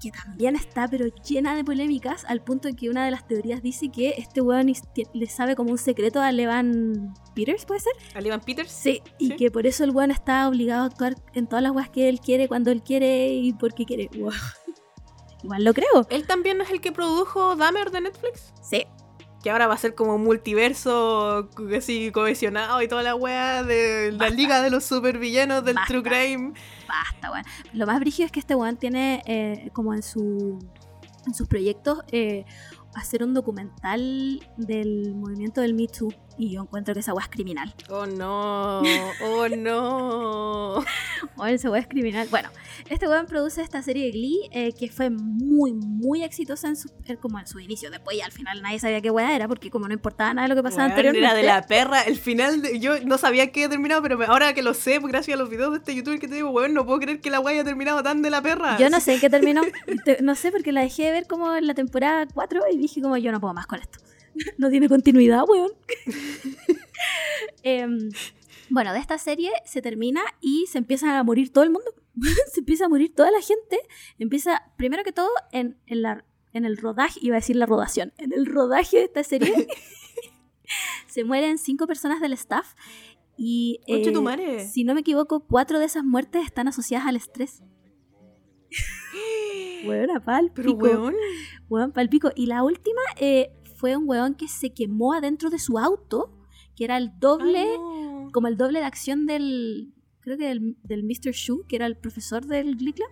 que también está pero llena de polémicas, al punto en que una de las teorías dice que este weón le sabe como un secreto a Levan Peters, ¿puede ser? ¿Al Ivan Peters? Sí, y Sí. que por eso el weón está obligado a actuar en todas las weas que él quiere, cuando él quiere y porque quiere. Wow. [laughs] Igual lo creo. Él también es el que produjo Dahmer de Netflix. Sí. Que ahora va a ser como un multiverso así cohesionado y toda la wea de la Basta. liga de los supervillanos del Basta. True Crime. Basta, weón. Lo más brígido es que este weón tiene eh, como en su en sus proyectos eh, hacer un documental del movimiento del Me Too. Y yo encuentro que esa weá es criminal. Oh no, oh no. Bueno, [laughs] esa weá es criminal. Bueno, este weón produce esta serie de Glee eh, que fue muy, muy exitosa en su, como en su inicio. Después ya al final nadie sabía qué weá era porque como no importaba nada de lo que pasaba Weón, anteriormente. Era de la perra. El final, de- yo no sabía que había terminado, pero ahora que lo sé, pues, gracias a los videos de este youtuber que te digo, weón, no puedo creer que la weá haya terminado tan de la perra. Yo no sé en qué terminó. Te- No sé, porque la dejé de ver como en la temporada 4 y dije como yo no puedo más con esto. [laughs] No tiene continuidad, weón. [laughs] Em, bueno, de esta serie se termina y se empieza a morir todo el mundo. [laughs] se empieza a morir toda la gente. Empieza, primero que todo, en, en la, en el rodaje, iba a decir la rodación, en el rodaje de esta serie se mueren cinco personas del staff y tu eh, madre. si no me equivoco, cuatro de esas muertes están asociadas al estrés. [gasps] Weón, pal Pero pico. weón. Weón, pal pico. Y la última eh, fue un weón que se quemó adentro de su auto, que era el doble, no. como el doble de acción del, creo que del, del Mr. Shu, que era el profesor del Glee Club.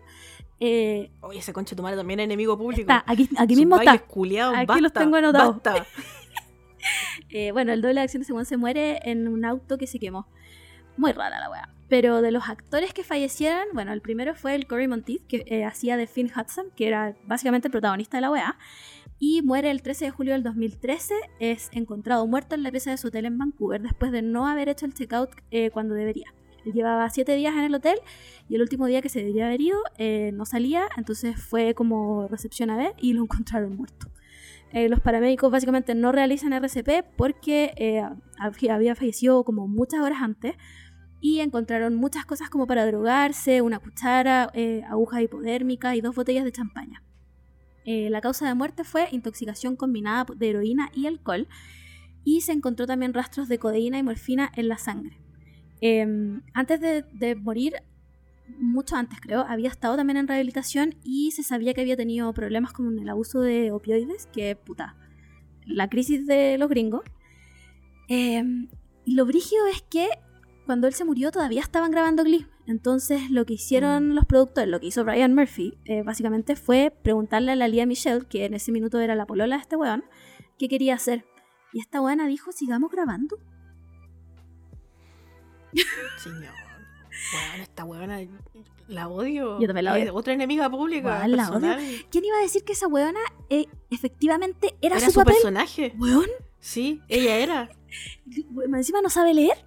Eh, Oye, ese conche tu madre también es enemigo público. está, aquí, aquí mismo está. culiados, Aquí basta, los tengo anotados. [laughs] [laughs] Eh, bueno, el doble de acción de weón se muere en un auto que se quemó. Muy rara la weá. Pero de los actores que fallecieron, bueno, el primero fue el Cory Monteith, que eh, hacía de Finn Hudson, que era básicamente el protagonista de la weá. Y muere el 13 de julio del 2013. Es encontrado muerto en la pieza de su hotel en Vancouver después de no haber hecho el checkout eh, cuando debería. Llevaba siete días en el hotel y el último día que se debería haber ido eh, no salía, entonces fue como recepción a ver y lo [laughs] encontraron muerto. Eh, los paramédicos básicamente no realizan RCP porque eh, hab- había fallecido como muchas horas antes y encontraron muchas cosas como para drogarse, una cuchara, eh, agujas hipodérmicas y dos botellas de champaña. Eh, la causa de muerte fue intoxicación combinada de heroína y alcohol y se encontró también rastros de codeína y morfina en la sangre. Eh, antes de, morir, mucho antes creo, había estado también en rehabilitación y se sabía que había tenido problemas con el abuso de opioides, que puta, la crisis de los gringos. Eh, lo brígido es que cuando él se murió todavía estaban grabando Glee. Entonces lo que hicieron los productores, lo que hizo Brian Murphy, eh, básicamente fue preguntarle a la Lía Michelle, que en ese minuto era la polola de este weón, qué quería hacer. Y esta weona dijo, sigamos grabando. [laughs] Señor. Weón, esta weona la odio. Yo también la Es odio. otra enemiga pública. Weón, la personal. ¿Quién iba a decir que esa weona eh, efectivamente era, Era su, su papel? personaje. Weón, Sí, ella era. [laughs] encima no sabe leer.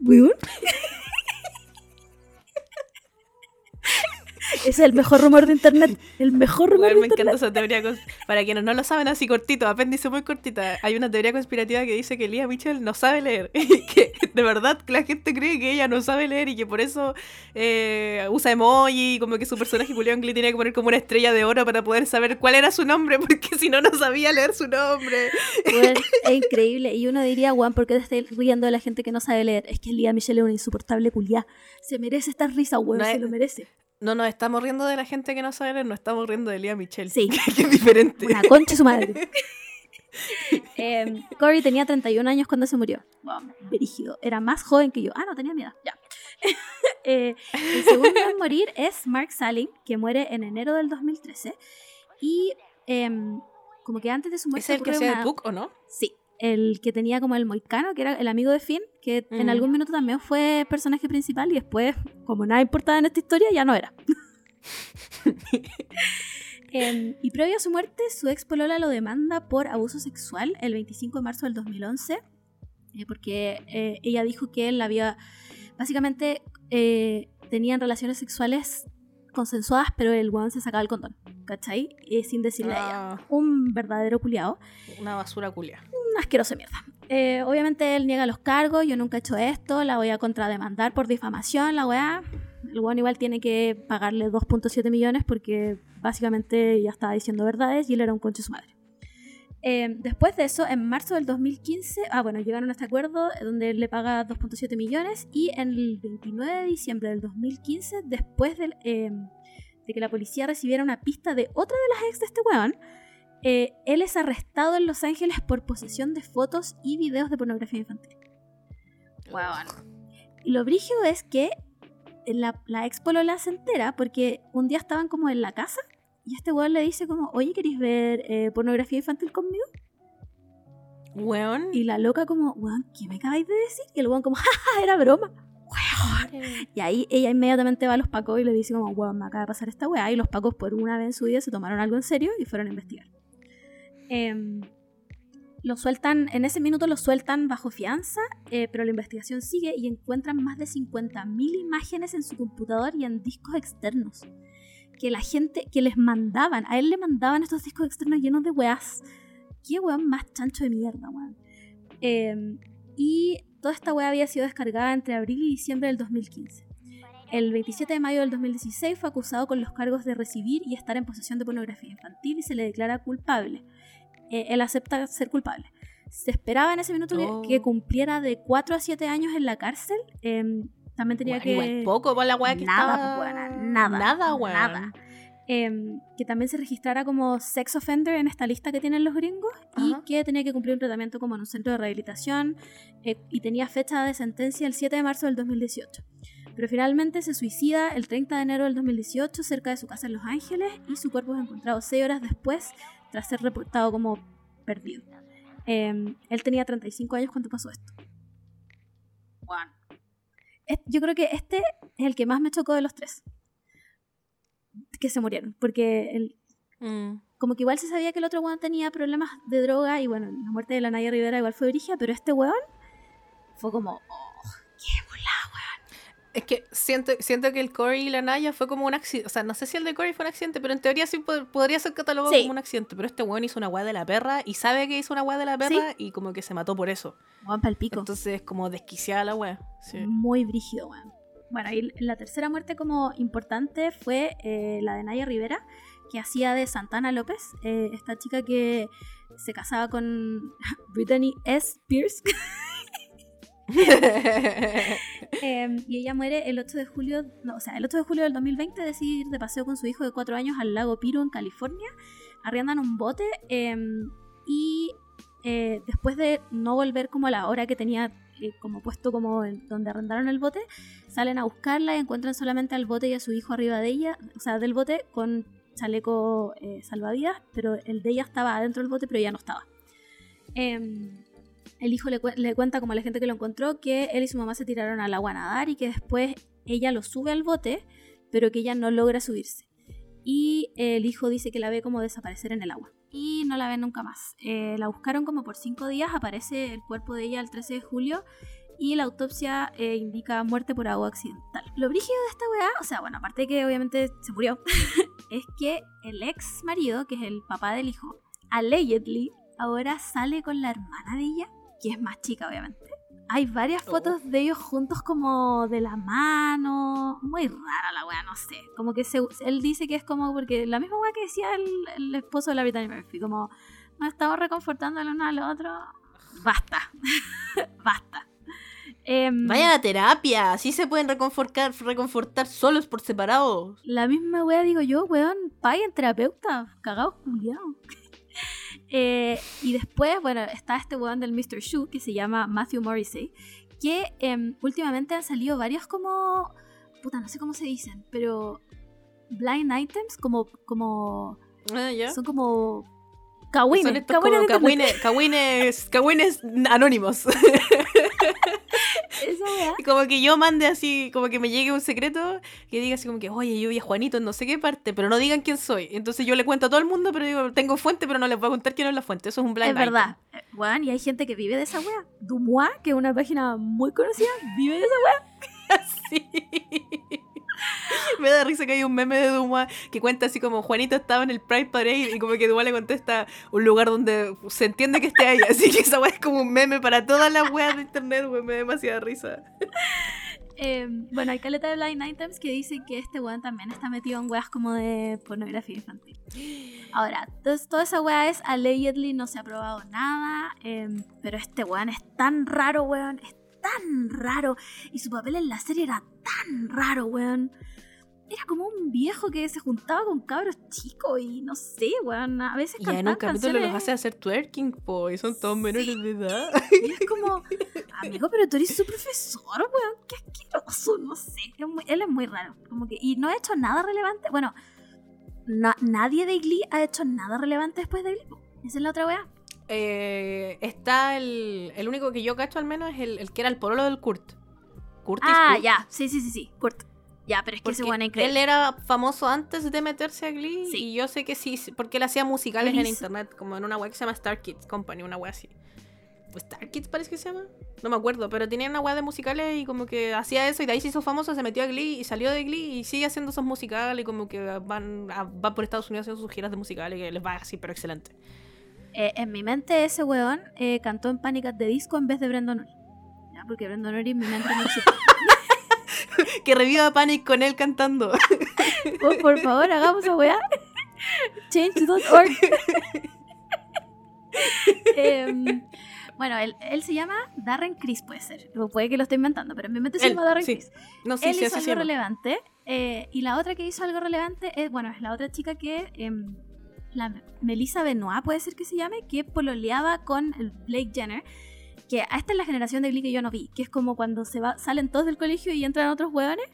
Weón. [laughs] es el mejor rumor de internet. El mejor rumor Weón, de me encanta internet. esa teoría. Para quienes no lo saben, así cortito, apéndice muy cortita. Hay una teoría conspirativa que dice que Lía Mitchell no sabe leer. [laughs] Y que de verdad la gente cree que ella no sabe leer y que por eso eh, usa emoji. Y como que su personaje Julián Glee tenía que poner como una estrella de oro para poder saber cuál era su nombre, [laughs] porque si no, no sabía leer su nombre. Weón, es [laughs] increíble. Y uno diría, Juan, ¿por qué te estás riendo de la gente que no sabe leer? Es que Lía Michelle es una insoportable culiá. Se merece esta risa, weón. No se es- lo merece. No nos estamos riendo de la gente que no sabe leer, nos estamos riendo de Lía Michelle. Sí. [laughs] que es diferente. Una concha su madre. [laughs] eh, Corey tenía 31 años cuando se murió. Wow, brígido. Era más joven que yo. Ah, no, tenía mi edad. Ya. [laughs] Eh, el segundo en morir es Mark Salling, que muere en enero del 2013. Y em, como que antes de su muerte. ¿Es el que hacía una- de Puck o no? Sí, el que tenía como el moicano, que era el amigo de Finn, que en Mm. algún minuto también fue personaje principal y después, como nada importaba en esta historia, ya no era. [laughs] Em, y previo a su muerte, su ex polola lo demanda por abuso sexual el 25 de marzo del 2011, eh, porque eh, ella dijo que él había, básicamente, eh, tenían relaciones sexuales consensuadas, pero el weón se sacaba el condón, ¿cachai? Eh, sin decirle a ella. Ah, Un verdadero culiao una basura culia. un asqueroso mierda. Eh, obviamente él niega los cargos, yo nunca he hecho esto, la voy a contrademandar por difamación, la weá. El weón igual tiene que pagarle 2.7 millones porque básicamente ya estaba diciendo verdades y él era un conche su madre. Eh, después de eso, en marzo del 2015, ah bueno, llegaron a este acuerdo eh, donde él le paga 2.7 millones y en el 29 de diciembre del 2015, después del, eh, de que la policía recibiera una pista de otra de las ex de este weón, eh, él es arrestado en Los Ángeles por posesión de fotos y videos de pornografía infantil. Y lo brígido es que la, la ex polola se entera porque un día estaban como en la casa y este weón le dice como, oye, ¿queréis ver eh, pornografía infantil conmigo? Weón. Y la loca como, weón, ¿qué me acabáis de decir? Y el weón como, [laughs] jaja, era broma. Weón. [laughs] Y ahí ella inmediatamente va a los pacos y le dice como, weón, me acaba de pasar esta weá. Y los pacos por una vez en su vida se tomaron algo en serio y fueron a investigar. Em, lo sueltan, en ese minuto lo sueltan bajo fianza, eh, pero la investigación sigue y encuentran más de 50.000 imágenes en su computador y en discos externos. Que la gente, que les mandaban, a él le mandaban estos discos externos llenos de weás. Qué weón más chancho de mierda, weón. Em, y toda esta weá había sido descargada entre abril y diciembre del 2015. El 27 de mayo del 2016 fue acusado con los cargos de recibir y estar en posesión de pornografía infantil y se le declara culpable. Eh, él acepta ser culpable. Se esperaba en ese minuto que- Oh. que, cumpliera de 4 a 7 años en la cárcel. Em, también tenía Weón, que... igual poco para la weá que nada, estaba... pues, weona, nada. Nada, weón. Nada. Em, que también se registrara como sex offender en esta lista que tienen los gringos y que tenía que cumplir un tratamiento como en un centro de rehabilitación eh, y tenía fecha de sentencia el 7 de marzo del 2018. Pero finalmente se suicida el 30 de enero del 2018 cerca de su casa en Los Ángeles y su cuerpo es encontrado 6 horas después tras ser reportado como perdido. Em, él tenía 35 años cuando pasó esto. Juan. Yo creo que este es el que más me chocó de los tres. Que se murieron. Porque el, Mm. como que igual se sabía que el otro weón tenía problemas de droga y bueno, la muerte de la Naya Rivera igual fue origen, pero este weón fue como, Es que siento, siento que el Corey y la Naya fue como un accidente. O sea, no sé si el de Corey fue un accidente, pero en teoría sí pod- podría ser catalogado Sí. como un accidente. Pero este weón hizo una weá de la perra y sabe que hizo una weá de la perra y como que se mató por eso. Weón palpico. Entonces es como desquiciada la weá. Sí. Muy brígido, weón. Bueno, y la tercera muerte como importante fue eh, la de Naya Rivera, que hacía de Santana López, eh, esta chica que se casaba con Brittany S. Pierce. [laughs] Eh, y ella muere el 8 de julio, no, o sea, el 8 de julio del 2020 decide ir de paseo con su hijo de 4 años al lago Piro en California, arriendan un bote eh, y eh, después de no volver como a la hora que tenía eh, como puesto como donde arrendaron el bote, salen a buscarla y encuentran solamente al bote y a su hijo arriba de ella, o sea, del bote con chaleco eh, salvavidas, pero el de ella estaba adentro del bote, pero ella no estaba. Em, el hijo le, cue- le cuenta como la gente que lo encontró que él y su mamá se tiraron al agua a nadar y que después ella lo sube al bote, pero que ella no logra subirse. Y el hijo dice que la ve como desaparecer en el agua. Y no la ven nunca más. Eh, la buscaron como por cinco días, aparece el cuerpo de ella el 13 de julio y la autopsia eh, indica muerte por agua accidental. Lo brígido de esta weá, o sea, bueno, aparte que obviamente se murió, [laughs] es que el ex marido, que es el papá del hijo, allegedly ahora sale con la hermana de ella, que es más chica obviamente. Hay varias Oh. fotos de ellos juntos como de la mano. Muy rara la weá, no sé. Como que se- él dice que es como porque la misma weá que decía el, el esposo de la Brittany Murphy, como nos estamos reconfortando el uno al otro. Basta. [laughs] Basta. Em, Vayan a terapia, así se pueden reconfortar, reconfortar solos por separado. La misma wea digo yo, weón, paguen terapeuta, cagados culiados. Eh, y después, bueno, está este weón del Mr. Shoe que se llama Matthew Morrissey, que em, últimamente han salido varios como, puta, no sé cómo se dicen, pero blind items, como, como, Ah, son como cagüines, cagüines anónimos. Esa [laughs] como que yo mande así, como que me llegue un secreto que diga así como que, oye, yo vi a Juanito en no sé qué parte, pero no digan quién soy. Entonces yo le cuento a todo el mundo, pero digo, tengo fuente, pero no les voy a contar quién es la fuente. Eso es un blind Es verdad. Weón, y hay gente que vive de esa wea. Dumois, que es una página muy conocida, vive de esa wea. [laughs] Sí. [laughs] Me da risa que hay un meme de Dumas que cuenta así como Juanito estaba en el Pride Parade y como que Dumas le contesta un lugar donde se entiende que esté ahí. Así que esa weá es como un meme para todas las weas de internet, weón. Me da demasiada risa. [laughs] Eh, bueno, hay caleta de Blind Items que dicen que este weón también está metido en weas como de pornografía infantil. Ahora, entonces, toda esa wea es allegedly, no se ha probado nada, eh, pero este weón es tan raro, weón, tan raro. Y su papel en la serie era tan raro, weón. Era como un viejo que se juntaba con cabros chicos y no sé, weón. A veces Y en un cantaban capítulo los hace hacer twerking, po, y son todos menores de edad. Y es como, amigo, pero tú eres su profesor, weón, qué asqueroso, no sé. Es muy- él es muy raro. Como que, y no ha hecho nada relevante. Bueno, na- nadie de Glee ha hecho nada relevante después de Glee. Esa es la otra weá. Eh, está el, el único que yo cacho al menos es el, el que era el pololo del Kurt. Curtis Ah, Kurt. ya. Sí, sí, sí, sí. Kurt. Ya, pero es que ese Porque bueno él era famoso antes de meterse a Glee Sí. y yo sé que sí, porque él hacía musicales Él en hizo- internet, como en una web que se llama Star Kids Company, una web así. ¿O Star Kids parece que se llama? No me acuerdo, pero tenía una web de musicales y como que hacía eso y de ahí se hizo famoso, se metió a Glee y salió de Glee y sigue haciendo esos musicales y como que van, a- va por Estados Unidos haciendo sus giras de musicales y que les va así, pero excelente. Eh, en mi mente ese weón eh, cantó en Panic at the Disco en vez de Brandon Urie. Ya, porque Brandon Urie en mi mente no existe. [laughs] que reviva Panic con él cantando. [laughs] por, por favor, hagamos esa weá. Change.org. [laughs] Em, bueno, él, él se llama Darren Criss, puede ser. O puede que lo esté inventando, pero en mi mente se Él, llama Darren sí. Criss. No, sí, él sí, hizo algo relevante. eh, y la otra que hizo algo relevante es, bueno, es la otra chica que, em, la Melissa Benoit, puede ser que se llame, que pololeaba con el Blake Jenner. Que esta es la generación de Glee que yo no vi, que es como cuando se va, salen todos del colegio y entran otros hueones.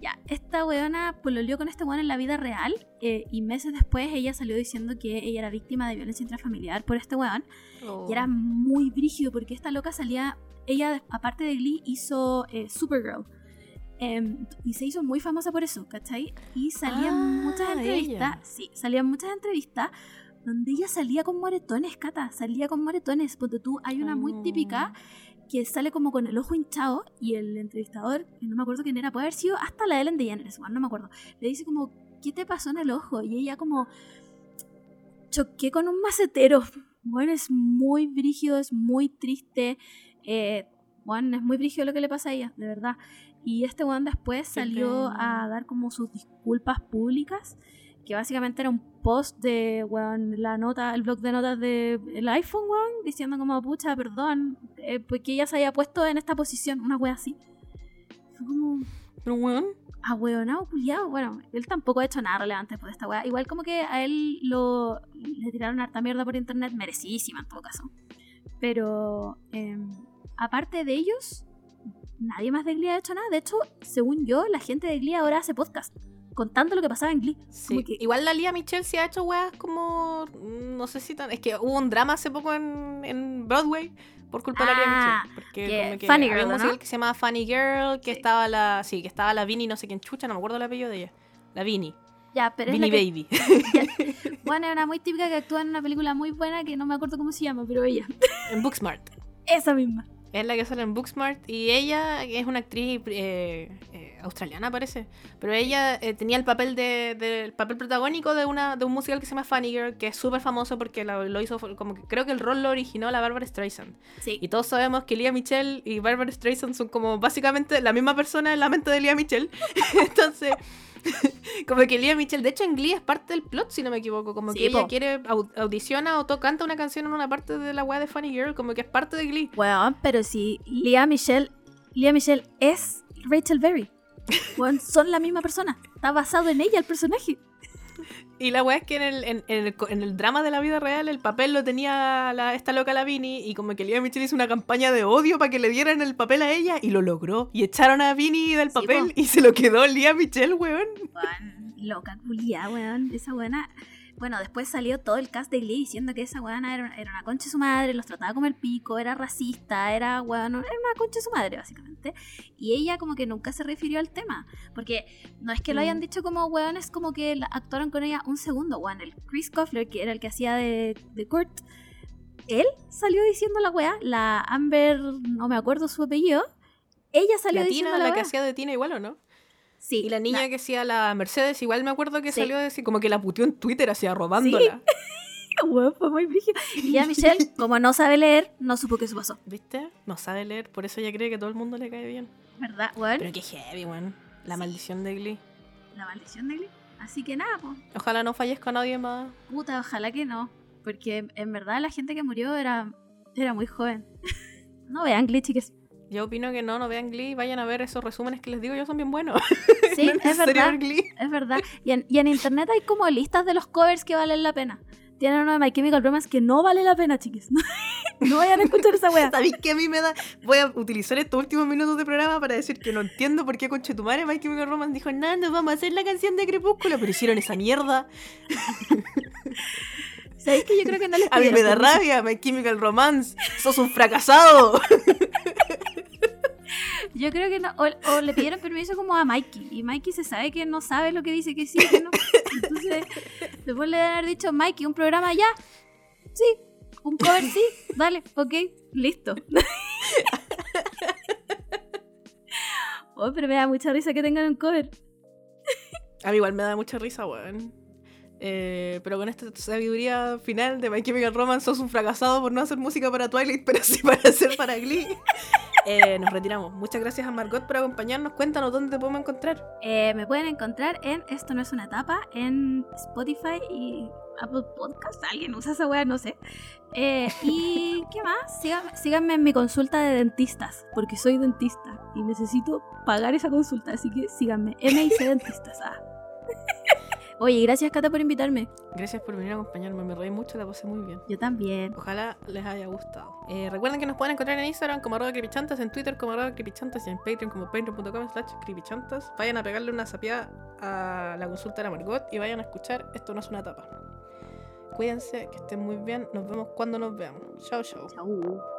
Ya, esta hueona pololeó con este hueón en la vida real eh, y meses después ella salió diciendo que ella era víctima de violencia intrafamiliar por este hueón. Oh. Y era muy brígido porque esta loca salía, ella aparte de Glee hizo eh, Supergirl. Em, y se hizo muy famosa por eso, ¿cachai? Y salían Ah, muchas entrevistas, sí, salían muchas entrevistas donde ella salía con moretones, Cata, salía con moretones. Porque tú, hay una muy Oh. típica que sale como con el ojo hinchado y el entrevistador, que no me acuerdo quién era, puede haber sido hasta la Ellen DeGeneres, bueno, no me acuerdo, le dice como, ¿qué te pasó en el ojo? Y ella como, choqué con un macetero. Bueno, es muy brígido, es muy triste. Eh, bueno, es muy brígido lo que le pasa a ella, de verdad. Y este one después salió a dar como sus disculpas públicas, que básicamente era un post de weón, la nota, el blog de notas del iPhone, weón, diciendo como, pucha, perdón, eh, porque ella se había puesto en esta posición, una wea así. Fue como, Pero weón, ahueonado, culiado. Bueno, él tampoco ha hecho nada relevante por esta weá. Igual como que a él lo le tiraron harta mierda por internet, merecidísima en todo caso. Pero em, aparte de ellos, nadie más de Glee ha hecho nada. De hecho, según yo, la gente de Glee ahora hace podcast contando lo que pasaba en Glee. Sí. Que- Igual la Lía Michelle sí ha hecho weas como. mm, No sé si tan. Es que hubo un drama hace poco en, en Broadway por culpa de la Lía Ah, Michelle. Porque que como que Funny había Girl, un ¿no? musical que se llamaba Funny Girl, que Sí. estaba la. Sí, que estaba la Vinny, no sé quién chucha, no me acuerdo el apellido de ella. La Vinny. Ya, pero que, Baby. [laughs] [laughs] bueno, es una muy típica que actúa en una película muy buena que no me acuerdo cómo se llama, pero ella. en Booksmart. Esa misma. Es la que sale en Booksmart y ella es una actriz eh, eh, australiana parece, pero ella eh, tenía el papel de, del papel protagónico de una de un musical que se llama Funny Girl que es súper famoso porque lo, lo hizo como que creo que el rol lo originó la Barbara Streisand. Sí. y todos sabemos que Lea Michelle y Barbara Streisand son como básicamente la misma persona en la mente de Lea Michelle [laughs] entonces [laughs] como que Lea Michelle de hecho en Glee es parte del plot si no me equivoco como Sí, que ella quiere au- audiciona o to- canta una canción en una parte de la weá de Funny Girl como que es parte de Glee Weón, pero si Lea Michelle, Michelle es Rachel Berry. Weón, son la misma persona. Está basado en ella el personaje. Y la weá es que en el, en, en el, en el drama de la vida real el papel lo tenía la, esta loca Lavini y como que Lea Michelle hizo una campaña de odio para que le dieran el papel a ella y lo logró. Y echaron a Vini del papel y se lo quedó Lea Michelle, weón. Weón, loca culia, weón. Esa buena. Bueno, después salió todo el cast de Glee diciendo que esa weona era, era una concha de su madre, los trataba como el pico, era racista, era weón, era una concha de su madre, básicamente. Y ella como que nunca se refirió al tema. Porque no es que lo hayan Mm. dicho como weón, es como que actuaron con ella un segundo, weón. El Chris Koffler, que era el que hacía de, de Kurt, él salió diciendo la weá, la Amber, no me acuerdo su apellido. Ella salió La diciendo Tina, la, la que hacía de Tina igual o no. Sí, Y la niña que hacía la Mercedes, igual me acuerdo que Sí. salió a decir, como que la puteó en Twitter, así robándola. [laughs] Weón, fue muy brígido. Y ya [laughs] Michelle, como no sabe leer, no supo qué eso pasó. ¿Viste? No sabe leer, por eso ella cree que todo el mundo le cae bien. ¿Verdad, weón? Pero qué heavy, weón. La Sí. maldición de Glee. La maldición de Glee. Así que nada, pues. Ojalá no fallezca nadie más. Puta, ojalá que no. Porque en verdad la gente que murió era, era muy joven. [laughs] no vean Glee, chicas. Yo opino que no, no vean Glee, vayan a ver esos resúmenes que les digo, yo son bien buenos. [laughs] Sí, [laughs] No es verdad. ver Glee. Es verdad. Y en, y en internet hay como listas de los covers que valen la pena. Tienen uno de My Chemical Romance que no vale la pena, chiques. [laughs] no vayan a escuchar esa wea. ¿Sabéis que a mí me da? Voy a utilizar estos últimos minutos de programa para decir que no entiendo por qué Conchetumare Mike Chemical Romance dijo, no vamos a hacer la canción de Crepúsculo, pero hicieron esa mierda. ¿Sabéis que yo creo que no les A mí me da rabia, My Chemical Romance. Sos un fracasado. Yo creo que no. O, le pidieron permiso como a Mikey. Y Mikey se sabe que no sabe lo que dice que sí, que no. Entonces, después le deben haber dicho, Mikey, un programa ya. Sí. Un cover sí. Dale, ok. Listo. Oh, pero me da mucha risa que tengan un cover. A mí igual me da mucha risa, weón. Eh, pero con esta sabiduría final de My Chemical Romance, sos un fracasado por no hacer música para Twilight, [laughs] pero sí para hacer para Glee. [laughs] Eh, nos retiramos. Muchas gracias a Margot por acompañarnos. Cuéntanos dónde te podemos encontrar. Eh, me pueden encontrar en Esto no es una tapa, en Spotify y Apple Podcast. Alguien usa esa wea, no sé. Eh, y [laughs] qué más, síganme, síganme en mi consulta de dentistas, porque soy dentista y necesito pagar esa consulta, así que síganme. MIC Dentistas. ah. Oye, gracias Cata por invitarme. Gracias por venir a acompañarme. Me reí mucho, la pasé muy bien. Yo también. Ojalá les haya gustado. Eh, recuerden que nos pueden encontrar en Instagram como arroba creepychantas, en Twitter como arroba creepychantas y en Patreon como patreon.com slash creepychantas. Vayan a pegarle una sapiada a la consulta de la Margot y vayan a escuchar Esto no es una tapa. Cuídense, que estén muy bien. Nos vemos cuando nos veamos. Chao, chao. Chau.